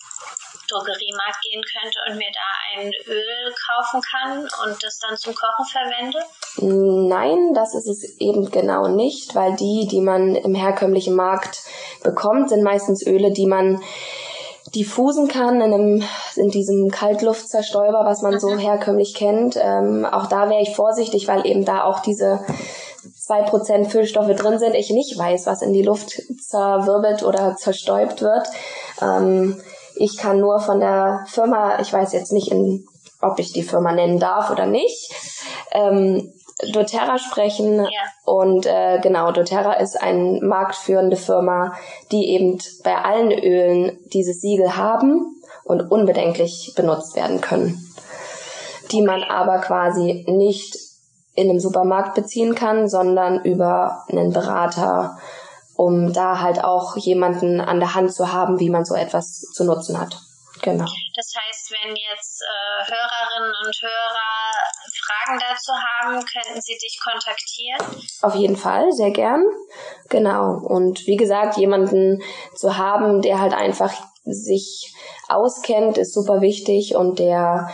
Drogeriemarkt gehen könnte und mir da ein Öl kaufen kann und das dann zum Kochen verwende? Nein, das ist es eben genau nicht, weil die, die man im herkömmlichen Markt bekommt, sind meistens Öle, die man diffusen kann in, einem, in diesem Kaltluftzerstäuber, was man so mhm. herkömmlich kennt. Ähm, auch da wäre ich vorsichtig, weil eben da auch diese zwei Prozent Füllstoffe drin sind, ich nicht weiß, was in die Luft zerwirbelt oder zerstäubt wird. Ähm, ich kann nur von der Firma, ich weiß jetzt nicht, in, ob ich die Firma nennen darf oder nicht, ähm, doTERRA sprechen. Ja. Und äh, genau, doTERRA ist eine marktführende Firma, die eben bei allen Ölen dieses Siegel haben und unbedenklich benutzt werden können. Die man aber quasi nicht in einem Supermarkt beziehen kann, sondern über einen Berater, um da halt auch jemanden an der Hand zu haben, wie man so etwas zu nutzen hat. Genau. Das heißt, wenn jetzt äh, Hörerinnen und Hörer Fragen dazu haben, könnten sie dich kontaktieren? Auf jeden Fall, sehr gern. Genau. Und wie gesagt, jemanden zu haben, der halt einfach sich auskennt, ist super wichtig und der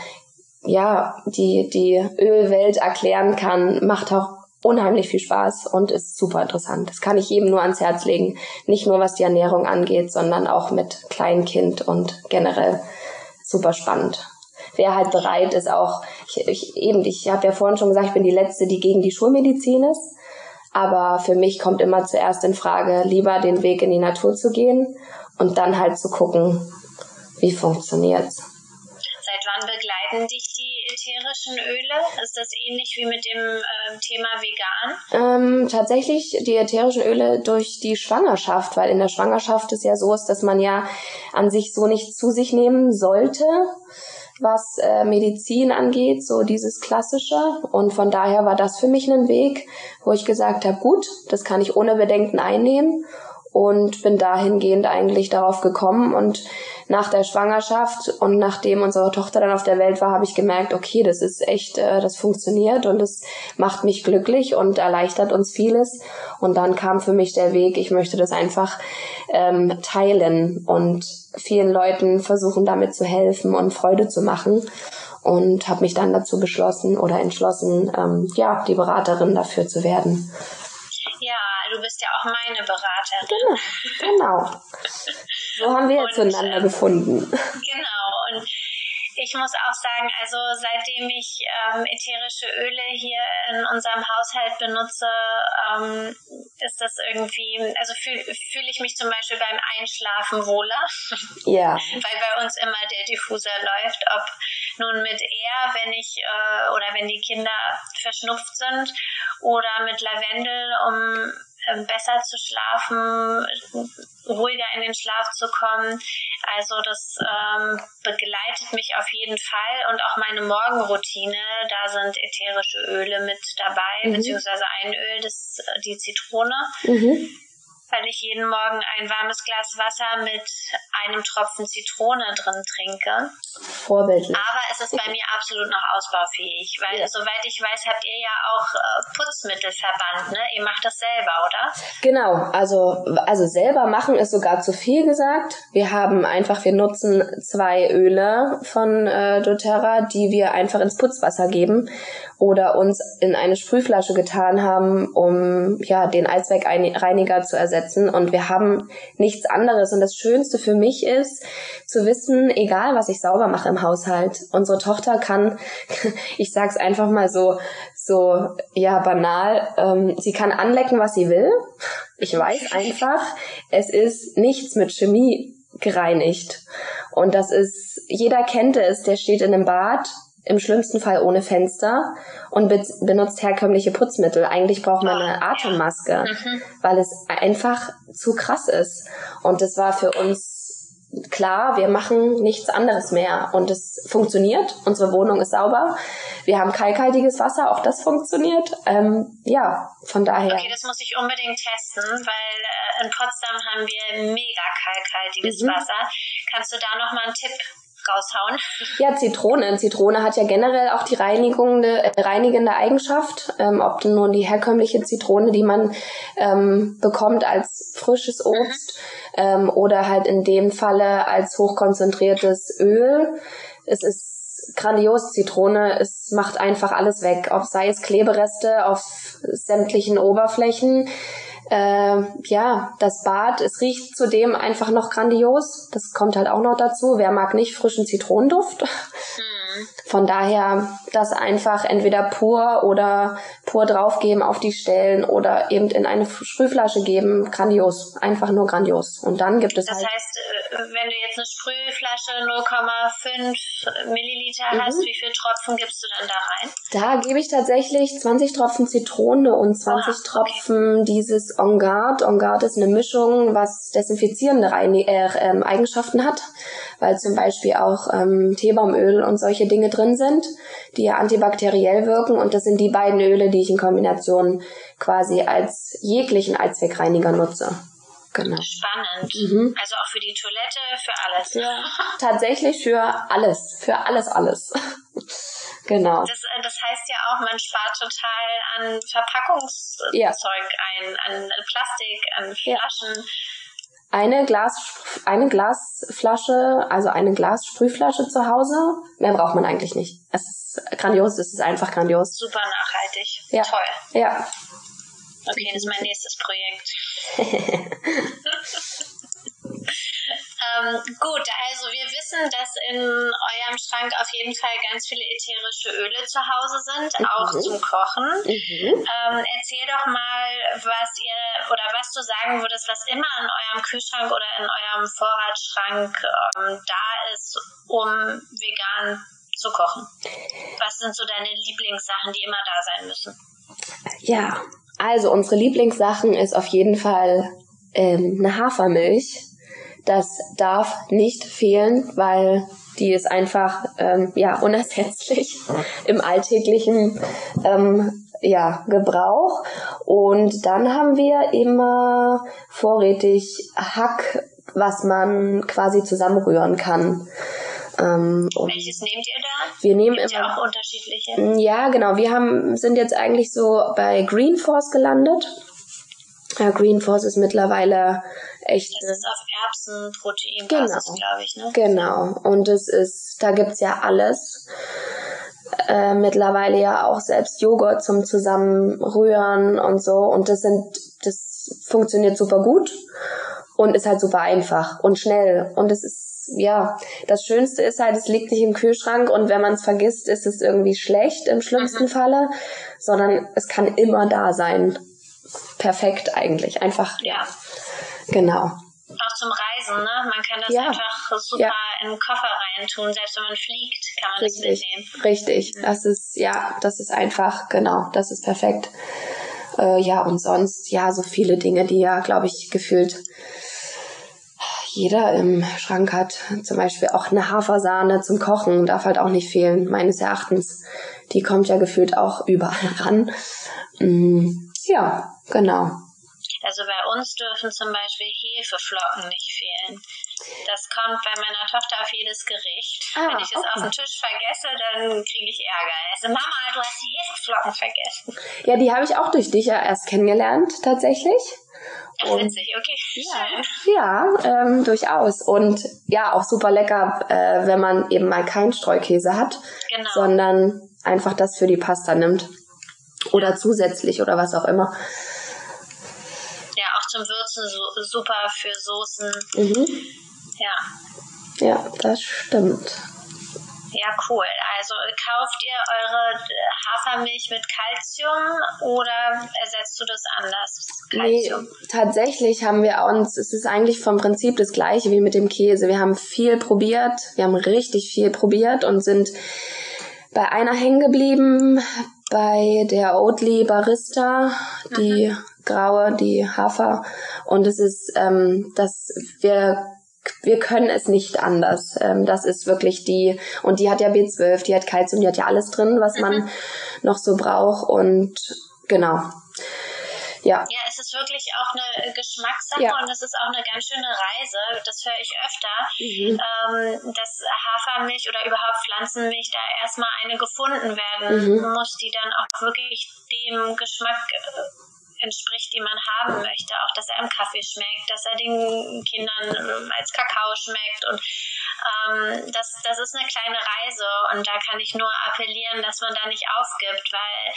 ja die die Ölwelt erklären kann, macht auch unheimlich viel Spaß und ist super interessant. Das kann ich jedem nur ans Herz legen. Nicht nur was die Ernährung angeht, sondern auch mit Kleinkind und generell super spannend. Wer halt bereit ist, auch ich, ich eben, ich habe ja vorhin schon gesagt, ich bin die letzte, die gegen die Schulmedizin ist. Aber für mich kommt immer zuerst in Frage, lieber den Weg in die Natur zu gehen und dann halt zu gucken, wie funktioniert's. Seit wann begleiten dich ätherischen Öle? Ist das ähnlich wie mit dem äh, Thema vegan? Ähm, tatsächlich die ätherischen Öle durch die Schwangerschaft, weil in der Schwangerschaft es ja so ist, dass man ja an sich so nicht zu sich nehmen sollte was äh, Medizin angeht, so dieses klassische. Und von daher war das für mich ein Weg, wo ich gesagt habe, gut, das kann ich ohne Bedenken einnehmen und bin dahingehend eigentlich darauf gekommen und nach der Schwangerschaft und nachdem unsere Tochter dann auf der Welt war, habe ich gemerkt, okay, das ist echt, äh, das funktioniert und es macht mich glücklich und erleichtert uns vieles. Und dann kam für mich der Weg, ich möchte das einfach ähm, teilen und vielen Leuten versuchen, damit zu helfen und Freude zu machen. Und habe mich dann dazu beschlossen oder entschlossen, ähm, ja, die Beraterin dafür zu werden. Du bist ja auch meine Beraterin. Genau, genau. So haben wir ja zueinander gefunden. Genau. Und ich muss auch sagen, also seitdem ich ähm, ätherische Öle hier in unserem Haushalt benutze, ähm, ist das irgendwie, also fühle fühl ich mich zum Beispiel beim Einschlafen wohler. Ja. Weil bei uns immer der Diffuser läuft, ob nun mit Air, wenn ich äh, oder wenn die Kinder verschnupft sind, oder mit Lavendel, um ähm, besser zu schlafen, ruhiger in den Schlaf zu kommen. Also das ähm, begleitet mich auf jeden Fall und auch meine Morgenroutine, da sind ätherische Öle mit dabei, mhm. beziehungsweise ein Öl, das die Zitrone. Mhm weil ich jeden Morgen ein warmes Glas Wasser mit einem Tropfen Zitrone drin trinke. Vorbildlich. Aber es ist bei mir absolut noch ausbaufähig, weil ja. soweit ich weiß, habt ihr ja auch äh, Putzmittelverband, ne? Ihr macht das selber, oder? Genau, also also selber machen ist sogar zu viel gesagt. Wir haben einfach, wir nutzen zwei Öle von äh, doTERRA, die wir einfach ins Putzwasser geben oder uns in eine Sprühflasche getan haben, um ja den Allzweckreiniger zu ersetzen. Und wir haben nichts anderes. Und das Schönste für mich ist zu wissen, egal was ich sauber mache im Haushalt, unsere Tochter kann, ich sag's einfach mal so, so ja banal, ähm, sie kann anlecken, was sie will. Ich weiß einfach, es ist nichts mit Chemie gereinigt. Und das ist, jeder kennt es, der steht in einem Bad, im schlimmsten Fall ohne Fenster und be benutzt herkömmliche Putzmittel. Eigentlich braucht man eine Atemmaske, mhm. weil es einfach zu krass ist. Und das war für uns klar, wir machen nichts anderes mehr und es funktioniert. Unsere Wohnung ist sauber. Wir haben kalkhaltiges Wasser, auch das funktioniert. Ähm, ja, von daher. Okay, das muss ich unbedingt testen, weil äh, in Potsdam haben wir mega kalkhaltiges mhm. Wasser. Kannst du da noch mal einen Tipp raushauen? Ja, Zitrone. Zitrone hat ja generell auch die reinigende, äh, reinigende Eigenschaft. Ähm, ob nur die herkömmliche Zitrone, die man ähm, bekommt als frisches mhm. Obst mhm. ähm, oder halt in dem Falle als hochkonzentriertes Öl. Es ist grandios Zitrone. Es macht einfach alles weg. Ob sei es Klebereste auf sämtlichen Oberflächen äh, ja, das Bad, es riecht zudem einfach noch grandios. Das kommt halt auch noch dazu. Wer mag nicht frischen Zitronenduft? Von daher das einfach entweder pur oder pur draufgeben auf die Stellen oder eben in eine Sprühflasche geben. Grandios. Einfach nur grandios. Und dann gibt es das halt. Heißt, äh, wenn du jetzt eine Sprühflasche 0,5 Milliliter mhm. hast, wie viel Tropfen gibst du dann da rein? Da gebe ich tatsächlich 20 Tropfen Zitrone und 20 Aha, Tropfen okay. dieses. On Guard ist eine Mischung, was desinfizierende Reini äh, ähm, Eigenschaften hat, weil zum Beispiel auch ähm, Teebaumöl und solche Dinge drin sind, die ja antibakteriell wirken. Und das sind die beiden Öle, die ich in Kombination quasi als jeglichen Allzweckreiniger nutze. Genau. Spannend. Mhm. Also auch für die Toilette, für alles. Ja, tatsächlich für alles. Für alles, alles. genau. Das, äh, das heißt ja auch, man spart total an Verpackungszeug ja. ein, an Plastik, an Flaschen. Ja. Eine Glas, eine Glasflasche, also eine Glassprühflasche zu Hause, mehr braucht man eigentlich nicht. Es ist grandios, es ist einfach grandios. Super nachhaltig. Ja. Toll. Ja. Okay, das ist mein nächstes Projekt. ähm, gut, also wir wissen, dass in eurem Schrank auf jeden Fall ganz viele ätherische Öle zu Hause sind, mhm. auch zum Kochen. Mhm. Ähm, erzähl doch mal, was ihr oder was du sagen würdest, was immer in eurem Kühlschrank oder in eurem Vorratsschrank ähm, da ist, um vegan zu kochen. Was sind so deine Lieblingssachen, die immer da sein müssen? Ja, also unsere Lieblingssachen ist auf jeden Fall ähm, eine Hafermilch. Das darf nicht fehlen, weil die ist einfach ähm, ja unersetzlich im alltäglichen ähm, ja, Gebrauch. Und dann haben wir immer vorrätig Hack, was man quasi zusammenrühren kann. Ähm, Welches nehmt ihr da? Wir nehmen Gibt's immer ja auch unterschiedliche. Ja, genau. Wir haben sind jetzt eigentlich so bei Green Force gelandet. Ja, Green Force ist mittlerweile echt. Das ist auf Erbsenproteinbasis, genau. glaube ich, ne? Genau. Und es ist, da gibt's ja alles. Äh, mittlerweile ja auch selbst Joghurt zum Zusammenrühren und so. Und das sind, das funktioniert super gut und ist halt super einfach und schnell. Und es ist ja, das Schönste ist halt, es liegt nicht im Kühlschrank und wenn man es vergisst, ist es irgendwie schlecht im schlimmsten mhm. Falle, sondern es kann immer da sein. Perfekt eigentlich. Einfach. Ja. Genau. Auch zum Reisen, ne? Man kann das ja. einfach super ja. in den Koffer reintun. Selbst wenn man fliegt, kann man Richtig. das mitnehmen. Richtig. Mhm. Das ist, ja, das ist einfach, genau, das ist perfekt. Äh, ja, und sonst, ja, so viele Dinge, die ja, glaube ich, gefühlt jeder im Schrank hat. Zum Beispiel auch eine Hafersahne zum Kochen darf halt auch nicht fehlen, meines Erachtens. Die kommt ja gefühlt auch überall ran. Mm, ja, genau. Also bei uns dürfen zum Beispiel Hefeflocken nicht fehlen. Das kommt bei meiner Tochter auf jedes Gericht. Ah, Wenn ich es okay. auf den Tisch vergesse, dann kriege ich Ärger. Also Mama, du hast die Hefeflocken vergessen. Ja, die habe ich auch durch dich ja erst kennengelernt, tatsächlich. Ach, witzig, okay. Ja, ja ähm, durchaus. Und ja, auch super lecker, äh, wenn man eben mal keinen Streukäse hat, genau. sondern einfach das für die Pasta nimmt. Oder zusätzlich oder was auch immer. Zum Würzen so, super für Soßen. Mhm. Ja. Ja, das stimmt. Ja, cool. Also kauft ihr eure Hafermilch mit Kalzium oder ersetzt du das anders? Calcium? Nee, tatsächlich haben wir uns, es ist eigentlich vom Prinzip das gleiche wie mit dem Käse. Wir haben viel probiert, wir haben richtig viel probiert und sind bei einer hängen geblieben, bei der Oatly Barista, die mhm. Graue, die Hafer. Und es ist, ähm, dass wir wir können es nicht anders. Ähm, das ist wirklich die, und die hat ja B12, die hat Kalzium, die hat ja alles drin, was man mhm. noch so braucht. Und genau. Ja. ja, es ist wirklich auch eine Geschmackssache ja. und es ist auch eine ganz schöne Reise. Das höre ich öfter, mhm. ähm, dass Hafermilch oder überhaupt Pflanzenmilch da erstmal eine gefunden werden mhm. muss, die dann auch wirklich dem Geschmack äh, entspricht, die man haben möchte. Auch, dass er im Kaffee schmeckt, dass er den Kindern ähm, als Kakao schmeckt. Und ähm, das, das ist eine kleine Reise. Und da kann ich nur appellieren, dass man da nicht aufgibt, weil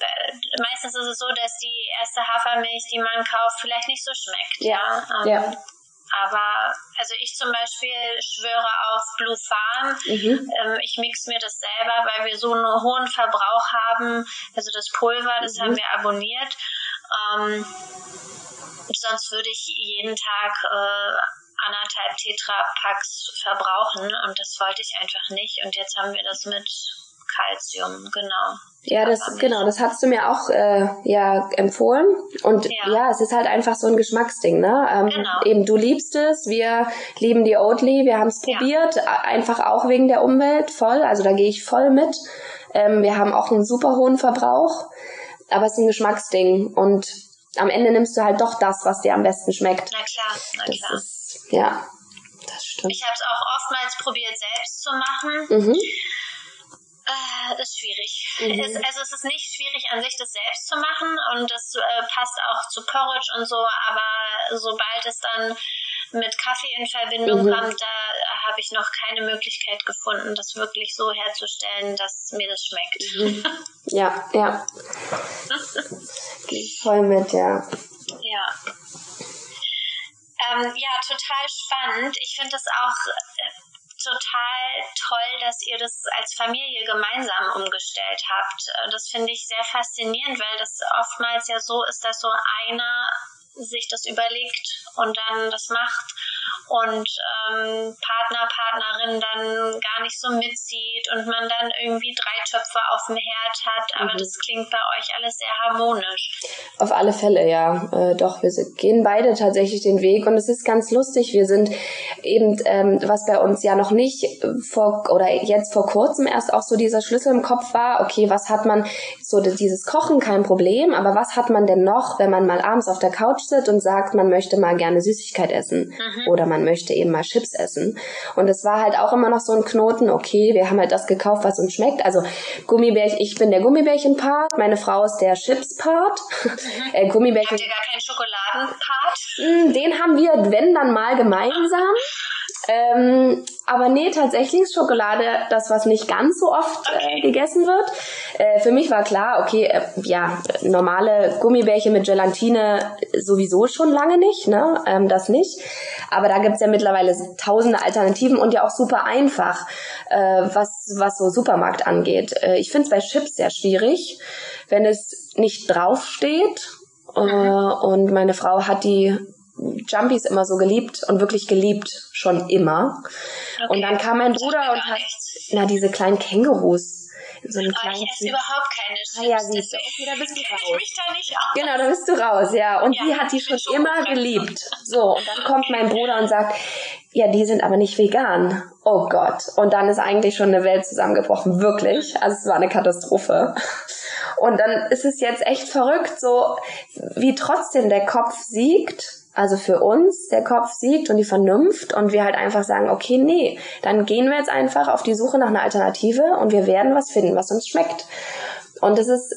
äh, meistens ist es so, dass die erste Hafermilch, die man kauft, vielleicht nicht so schmeckt. Ja. ja. Ähm, ja. Aber also ich zum Beispiel schwöre auf Blue Farm. Mhm. Ähm, ich mix mir das selber, weil wir so einen hohen Verbrauch haben. Also das Pulver, das mhm. haben wir abonniert. Ähm, sonst würde ich jeden Tag äh, anderthalb Tetrapacks verbrauchen und das wollte ich einfach nicht. Und jetzt haben wir das mit Calcium, genau. Ja, das genau, das hast du mir auch äh, ja empfohlen und ja. ja. es ist halt einfach so ein Geschmacksding, ne? Ähm, genau. Eben du liebst es, wir lieben die Oatly, wir haben es probiert, ja. einfach auch wegen der Umwelt voll, also da gehe ich voll mit. Ähm, wir haben auch einen super hohen Verbrauch aber es ist ein Geschmacksding und am Ende nimmst du halt doch das, was dir am besten schmeckt. Na klar, na das klar. Ist, ja, das stimmt. Ich habe es auch oftmals probiert, selbst zu machen. Mhm. Äh, das ist schwierig. Mhm. Es, also es ist nicht schwierig an sich, das selbst zu machen und das äh, passt auch zu Porridge und so, aber sobald es dann mit Kaffee in Verbindung mhm. kommt, da habe ich noch keine Möglichkeit gefunden, das wirklich so herzustellen, dass mir das schmeckt. Mhm. Ja, ja. Voll mit, ja. Ja. Ähm, ja, total spannend. Ich finde das auch äh, total toll, dass ihr das als Familie gemeinsam umgestellt habt. Äh, das finde ich sehr faszinierend, weil das oftmals ja so ist, dass so einer sich das überlegt und dann das macht und ähm, Partner, Partnerin dann gar nicht so mitzieht und man dann irgendwie drei Töpfe auf dem Herd hat. Aber mhm. das klingt bei euch alles sehr harmonisch. Auf alle Fälle, ja. Äh, doch, wir gehen beide tatsächlich den Weg und es ist ganz lustig. Wir sind eben, ähm, was bei uns ja noch nicht vor oder jetzt vor kurzem erst auch so dieser Schlüssel im Kopf war, okay, was hat man, so dieses Kochen kein Problem, aber was hat man denn noch, wenn man mal abends auf der Couch sitzt und sagt, man möchte mal gerne Süßigkeit essen mhm. Oder man möchte eben mal Chips essen. Und es war halt auch immer noch so ein Knoten, okay, wir haben halt das gekauft, was uns schmeckt. Also Gummibärchen, ich bin der Gummibärchen-Part, meine Frau ist der Chips-Part. Mhm. äh, Gummibärchen. Habt ihr gar keinen Schokoladen-Part? Hm, den haben wir, wenn dann mal gemeinsam. Ähm, aber nee, tatsächlich ist Schokolade das, was nicht ganz so oft äh, okay. äh, gegessen wird. Äh, für mich war klar, okay, äh, ja, normale Gummibärchen mit Gelatine sowieso schon lange nicht, ne? Ähm, das nicht. Aber da gibt's ja mittlerweile tausende Alternativen und ja auch super einfach, äh, was, was so Supermarkt angeht. Äh, ich finde es bei Chips sehr schwierig, wenn es nicht draufsteht. Äh, und meine Frau hat die Jumpies immer so geliebt und wirklich geliebt, schon immer. Okay. Und dann kam mein Bruder und hat, na, diese kleinen Kängurus so einem oh, kleinen. Ich esse überhaupt keine Chips. Ah, ja, siehst du. Okay, da bist du raus. mich da nicht aus. Genau, da bist du raus, ja. Und ja, die hat die schon immer geliebt. So, und dann kommt mein Bruder und sagt, ja, die sind aber nicht vegan. Oh Gott. Und dann ist eigentlich schon eine Welt zusammengebrochen. Wirklich. Also es war eine Katastrophe. Und dann ist es jetzt echt verrückt, so wie trotzdem der Kopf siegt also für uns der Kopf siegt und die Vernunft und wir halt einfach sagen, okay, nee, dann gehen wir jetzt einfach auf die Suche nach einer Alternative und wir werden was finden, was uns schmeckt. Und es ist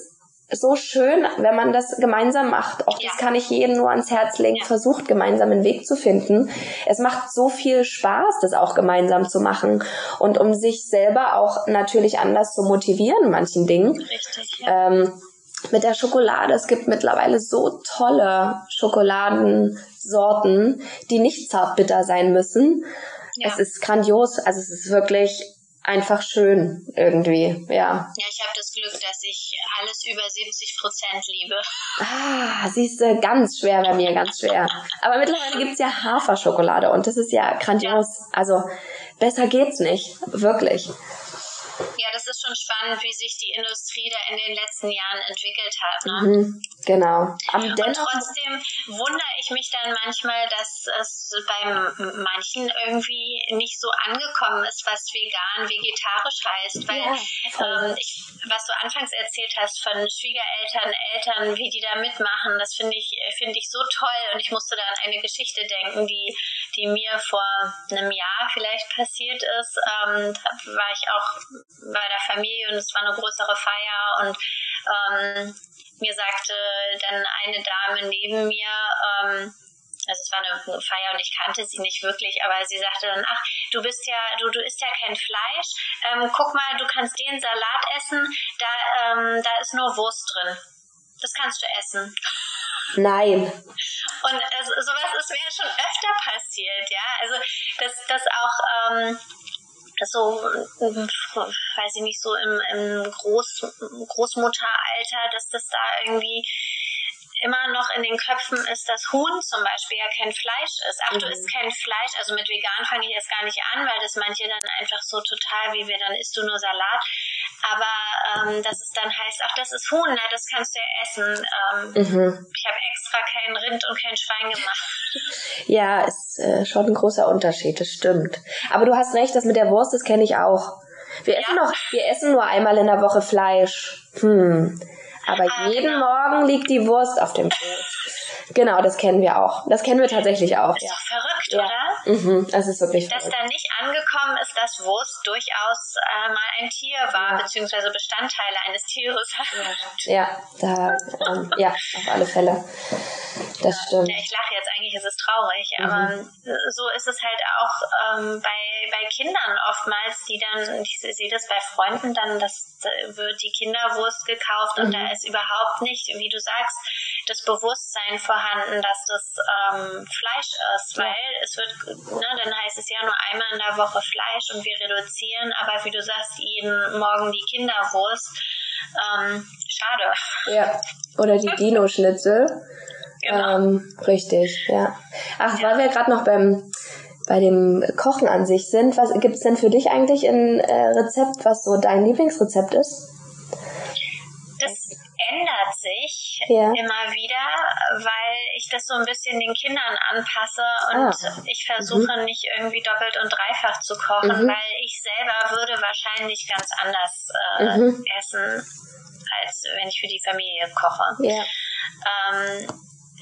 so schön, wenn man das gemeinsam macht. Auch das kann ich jedem nur ans Herz legen. Versucht gemeinsam einen Weg zu finden. Es macht so viel Spaß, das auch gemeinsam zu machen. Und um sich selber auch natürlich anders zu motivieren in manchen Dingen. Richtig, ja. ähm, mit der Schokolade. Es gibt mittlerweile so tolle Schokoladensorten, die nicht zartbitter sein müssen. Ja. Es ist grandios. Also es ist wirklich einfach schön irgendwie, ja. Ja, ich habe das Glück, dass ich alles über 70 Prozent liebe. Ah, siehst du, ganz schwer bei mir, ganz schwer. Aber mittlerweile gibt's ja Haferschokolade und das ist ja grandios. Ja. Also besser geht's nicht, wirklich. Das ist schon spannend, wie sich die Industrie da in den letzten Jahren entwickelt hat. Ne? Mhm, genau. Am Und trotzdem wundere ich mich dann manchmal, dass es bei manchen irgendwie nicht so angekommen ist, was vegan, vegetarisch heißt. Weil ja, ähm, ich, was du anfangs erzählt hast von Schwiegereltern, Eltern, wie die da mitmachen, das finde ich, finde ich so toll. Und ich musste da an eine Geschichte denken, die, die mir vor einem Jahr vielleicht passiert ist. Ähm, da war ich auch bei der Familie und es war eine größere Feier und ähm, mir sagte dann eine Dame neben mir, ähm, also es war eine Feier und ich kannte sie nicht wirklich, aber sie sagte dann, ach, du bist ja, du, du isst ja kein Fleisch, ähm, guck mal, du kannst den Salat essen, da, ähm, da ist nur Wurst drin. Das kannst du essen. Nein. Und also, sowas ist mir schon öfter passiert, ja. Also dass, dass auch ähm, so, weiß ich nicht, so im, im Groß, Großmutteralter, dass das da irgendwie immer noch in den Köpfen ist, dass Huhn zum Beispiel ja kein Fleisch ist. Ach, du isst mhm. kein Fleisch. Also mit vegan fange ich erst gar nicht an, weil das manche dann einfach so total, wie wir, dann isst du nur Salat. Aber ähm, dass es dann heißt, ach, das ist Huhn, na, das kannst du ja essen. Ähm, mhm. Ich habe extra kein Rind und kein Schwein gemacht. Ja, ist äh, schon ein großer Unterschied, das stimmt. Aber du hast recht, das mit der Wurst, das kenne ich auch. Wir essen ja. noch, wir essen nur einmal in der Woche Fleisch. Hm. Aber ah, jeden genau. Morgen liegt die Wurst auf dem Brot. Genau, das kennen wir auch. Das kennen wir tatsächlich auch. Ist ja. doch verrückt, ja. oder? Mhm, das ist wirklich Dass verrückt. da nicht angekommen ist, dass Wurst durchaus äh, mal ein Tier war, ja. beziehungsweise Bestandteile eines Tieres hat. Ja, da, ähm, ja, auf alle Fälle. Das stimmt. Ja, ich lache jetzt, eigentlich ist es traurig, mhm. aber so ist es halt auch ähm, bei, bei Kindern oftmals, die dann, ich sehe das bei Freunden dann, dass da wird die Kinderwurst gekauft mhm. und da ist überhaupt nicht, wie du sagst, das Bewusstsein vorhanden, dass das ähm, Fleisch ist, weil ja. es wird, ne, dann heißt es ja nur einmal in der Woche Fleisch und wir reduzieren, aber wie du sagst, jeden Morgen die Kinderwurst. Ähm, schade. Ja, oder die Dino-Schnitzel. Genau. Ähm, richtig, ja. Ach, ja. weil wir gerade noch beim bei dem Kochen an sich sind, was gibt's denn für dich eigentlich ein äh, Rezept, was so dein Lieblingsrezept ist? Das ändert sich ja. immer wieder, weil ich das so ein bisschen den Kindern anpasse und ah. ich versuche mhm. nicht irgendwie doppelt und dreifach zu kochen, mhm. weil ich selber würde wahrscheinlich ganz anders äh, mhm. essen, als wenn ich für die Familie koche. Ja. Ähm,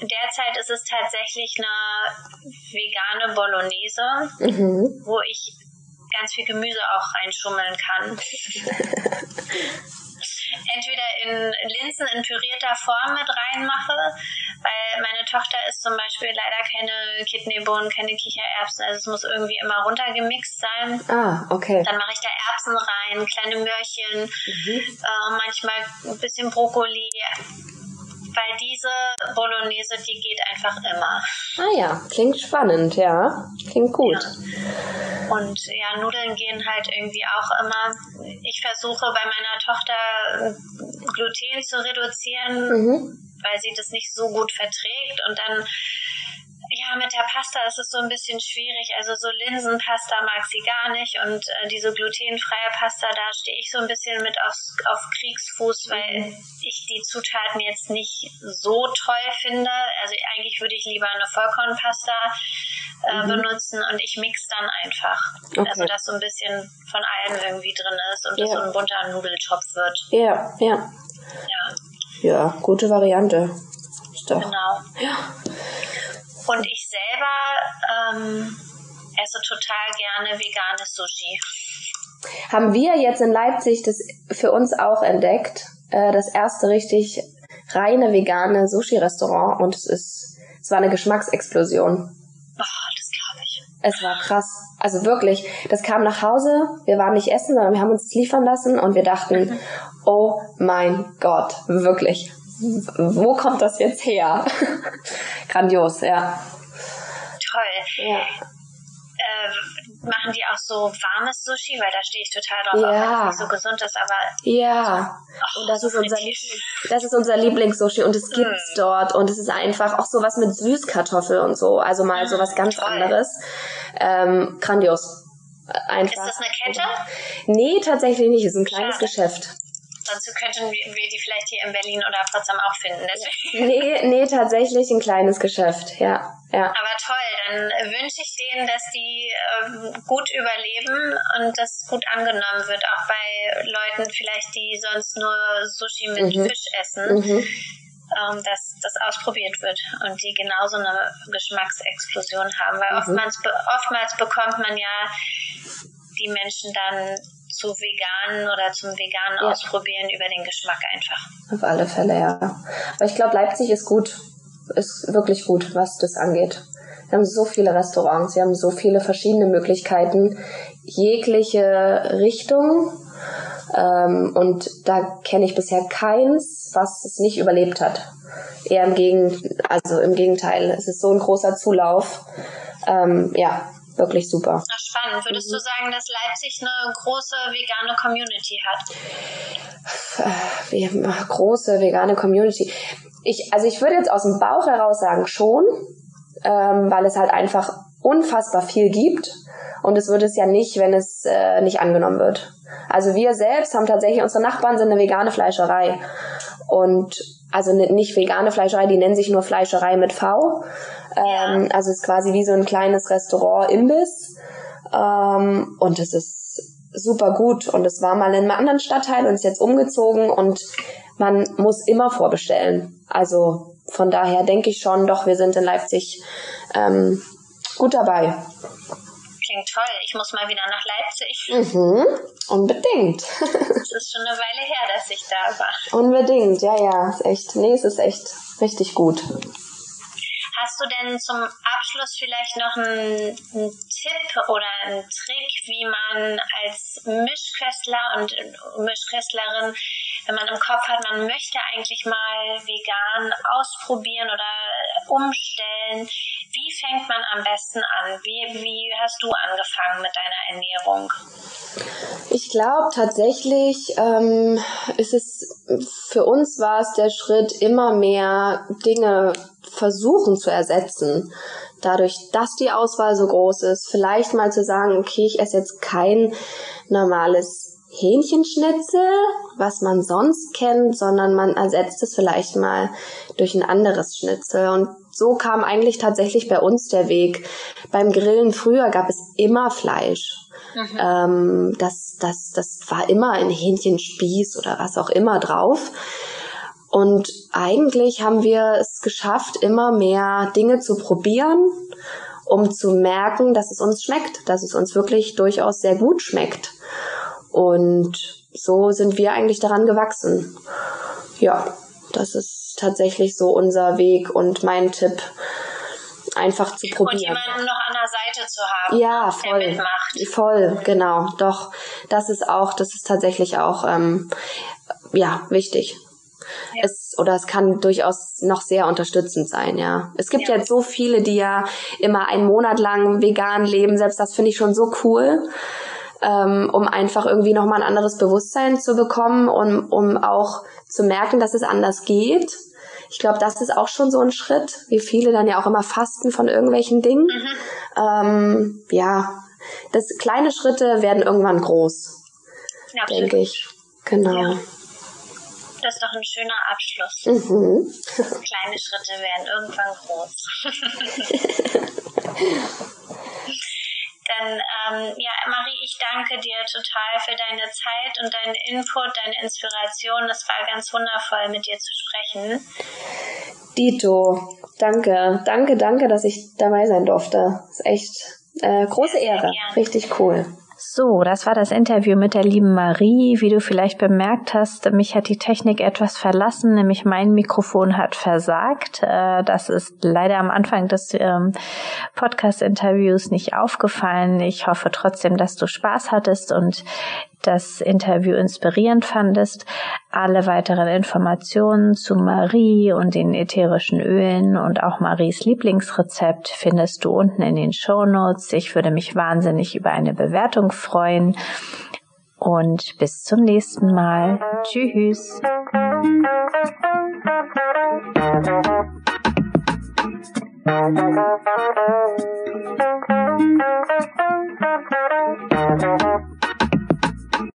derzeit ist es tatsächlich eine vegane Bolognese, mhm. wo ich ganz viel Gemüse auch reinschummeln kann. Entweder in Linsen in pürierter Form mit reinmache, weil meine Tochter isst zum Beispiel leider keine Kidneybohnen, keine Kichererbsen, also es muss irgendwie immer runtergemixt sein. Ah, okay. Dann mache ich da Erbsen rein, kleine Möhrchen, mhm. äh, manchmal ein bisschen Brokkoli, weil diese Bolognese, die geht einfach immer. Ah ja, klingt spannend, ja. Klingt gut. Ja. Und ja, Nudeln gehen halt irgendwie auch immer. Ich versuche bei meiner Tochter Gluten zu reduzieren, mhm. weil sie das nicht so gut verträgt und dann ja, mit der Pasta ist es so ein bisschen schwierig. Also so Linsenpasta mag sie gar nicht und äh, diese glutenfreie Pasta, da stehe ich so ein bisschen mit auf, auf Kriegsfuß, weil mhm. ich die Zutaten jetzt nicht so toll finde. Also eigentlich würde ich lieber eine Vollkornpasta äh, mhm. benutzen und ich mix dann einfach. Okay. Also dass so ein bisschen von allem irgendwie drin ist und ja. das so ein bunter Nudeltopf wird. Ja, ja. Ja. Ja, gute Variante. Ist doch. Genau. Ja. Und ich selber ähm, esse total gerne veganes Sushi. Haben wir jetzt in Leipzig das für uns auch entdeckt. Äh, das erste richtig reine vegane Sushi-Restaurant und es ist, es war eine Geschmacksexplosion. Oh, das glaube ich. Es war krass. Also wirklich, das kam nach Hause, wir waren nicht essen, sondern wir haben uns liefern lassen und wir dachten, mhm. oh mein Gott, wirklich wo kommt das jetzt her? Grandios, ja. Toll. Ja. Äh, machen die auch so warmes Sushi, weil da stehe ich total drauf, ja. auch wenn es nicht so gesund ist, aber ja. Oh, und das ist unser das ist unser Lieblings-Sushi und es gibt's mm. dort und es ist einfach auch sowas mit Süßkartoffel und so, also mal mm, sowas ganz toll. anderes. Ähm, grandios. Einfach. Ist das eine Kette? Nee, tatsächlich nicht. Es ist ein kleines Schade. Geschäft. Sonst könnten wir die vielleicht hier in Berlin oder Potsdam auch finden. nee, nee, tatsächlich ein kleines Geschäft, ja. ja. Aber toll, dann wünsche ich denen, dass die ähm, gut überleben und das gut angenommen wird, auch bei Leuten vielleicht, die sonst nur Sushi mit mhm. Fisch essen. Mhm. Ähm, dass das ausprobiert wird und die genauso eine Geschmacksexplosion haben, weil mhm. oftmals, oftmals bekommt man ja die Menschen dann zu veganen oder zum veganen ja. Ausprobieren über den Geschmack einfach. Auf alle Fälle, ja. Aber ich glaube, Leipzig ist gut, ist wirklich gut, was das angeht. Wir haben so viele Restaurants, wir haben so viele verschiedene Möglichkeiten, jegliche Richtung. Ähm, und da kenne ich bisher keins, was es nicht überlebt hat. Eher im Gegen, also im Gegenteil. Es ist so ein großer Zulauf. Ähm, ja, wirklich super. Ach, spannend. Würdest mhm. du sagen, dass Leipzig eine große vegane Community hat? Wie, große vegane Community. Ich, also ich würde jetzt aus dem Bauch heraus sagen schon, ähm, weil es halt einfach unfassbar viel gibt. Und es würde es ja nicht, wenn es äh, nicht angenommen wird. Also wir selbst haben tatsächlich, unsere Nachbarn sind eine vegane Fleischerei. Und also nicht vegane Fleischerei, die nennen sich nur Fleischerei mit V. Ähm, ja. Also es ist quasi wie so ein kleines Restaurant Imbiss. Ähm, und es ist super gut. Und es war mal in einem anderen Stadtteil und ist jetzt umgezogen und man muss immer vorbestellen. Also von daher denke ich schon, doch, wir sind in Leipzig ähm, gut dabei. Klingt toll. Ich muss mal wieder nach Leipzig. Mhm, unbedingt. Es ist schon eine Weile her, dass ich da war. Unbedingt, ja, ja. Ist echt, nee, es ist echt richtig gut. Hast du denn zum Abschluss vielleicht noch einen, einen, Tipp oder einen Trick, wie man als Mischköstler und Mischköstlerin, wenn man im Kopf hat, man möchte eigentlich mal vegan ausprobieren oder umstellen, wie fängt man am besten an? Wie, wie hast du angefangen mit deiner Ernährung? Ich glaube tatsächlich ähm, ist es für uns war es der Schritt immer mehr Dinge versuchen zu ersetzen. Dadurch, dass die Auswahl so groß ist, vielleicht mal zu sagen, okay, ich esse jetzt kein normales Hähnchenschnitzel, was man sonst kennt, sondern man ersetzt es vielleicht mal durch ein anderes Schnitzel. Und so kam eigentlich tatsächlich bei uns der Weg. Beim Grillen früher gab es immer Fleisch. Mhm. Ähm, das, das, das war immer ein Hähnchenspieß oder was auch immer drauf. Und eigentlich haben wir es geschafft, immer mehr Dinge zu probieren, um zu merken, dass es uns schmeckt, dass es uns wirklich durchaus sehr gut schmeckt. Und so sind wir eigentlich daran gewachsen. Ja, das ist tatsächlich so unser Weg und mein Tipp, einfach zu probieren. Und jemanden noch an der Seite zu haben, ja, voll, der mitmacht. Voll, genau. Doch, das ist auch, das ist tatsächlich auch, ähm, ja, wichtig. Ja. Es, oder es kann durchaus noch sehr unterstützend sein, ja. Es gibt ja. jetzt so viele, die ja immer einen Monat lang vegan leben, selbst das finde ich schon so cool, ähm, um einfach irgendwie nochmal ein anderes Bewusstsein zu bekommen und um auch zu merken, dass es anders geht. Ich glaube, das ist auch schon so ein Schritt, wie viele dann ja auch immer fasten von irgendwelchen Dingen. Mhm. Ähm, ja, das kleine Schritte werden irgendwann groß, ja, denke ich. Genau. Ja. Das ist doch ein schöner Abschluss. Mhm. Kleine Schritte werden irgendwann groß. Dann, ähm, ja, Marie, ich danke dir total für deine Zeit und deinen Input, deine Inspiration. Es war ganz wundervoll, mit dir zu sprechen. Dito, danke, danke, danke, dass ich dabei sein durfte. Das ist echt äh, große Ehre. Richtig cool. So, das war das Interview mit der lieben Marie. Wie du vielleicht bemerkt hast, mich hat die Technik etwas verlassen, nämlich mein Mikrofon hat versagt. Äh, das ist leider am Anfang des ähm, Podcast-Interviews nicht aufgefallen. Ich hoffe trotzdem, dass du Spaß hattest und das Interview inspirierend fandest. Alle weiteren Informationen zu Marie und den ätherischen Ölen und auch Maries Lieblingsrezept findest du unten in den Show Notes. Ich würde mich wahnsinnig über eine Bewertung freuen. Und bis zum nächsten Mal. Tschüss.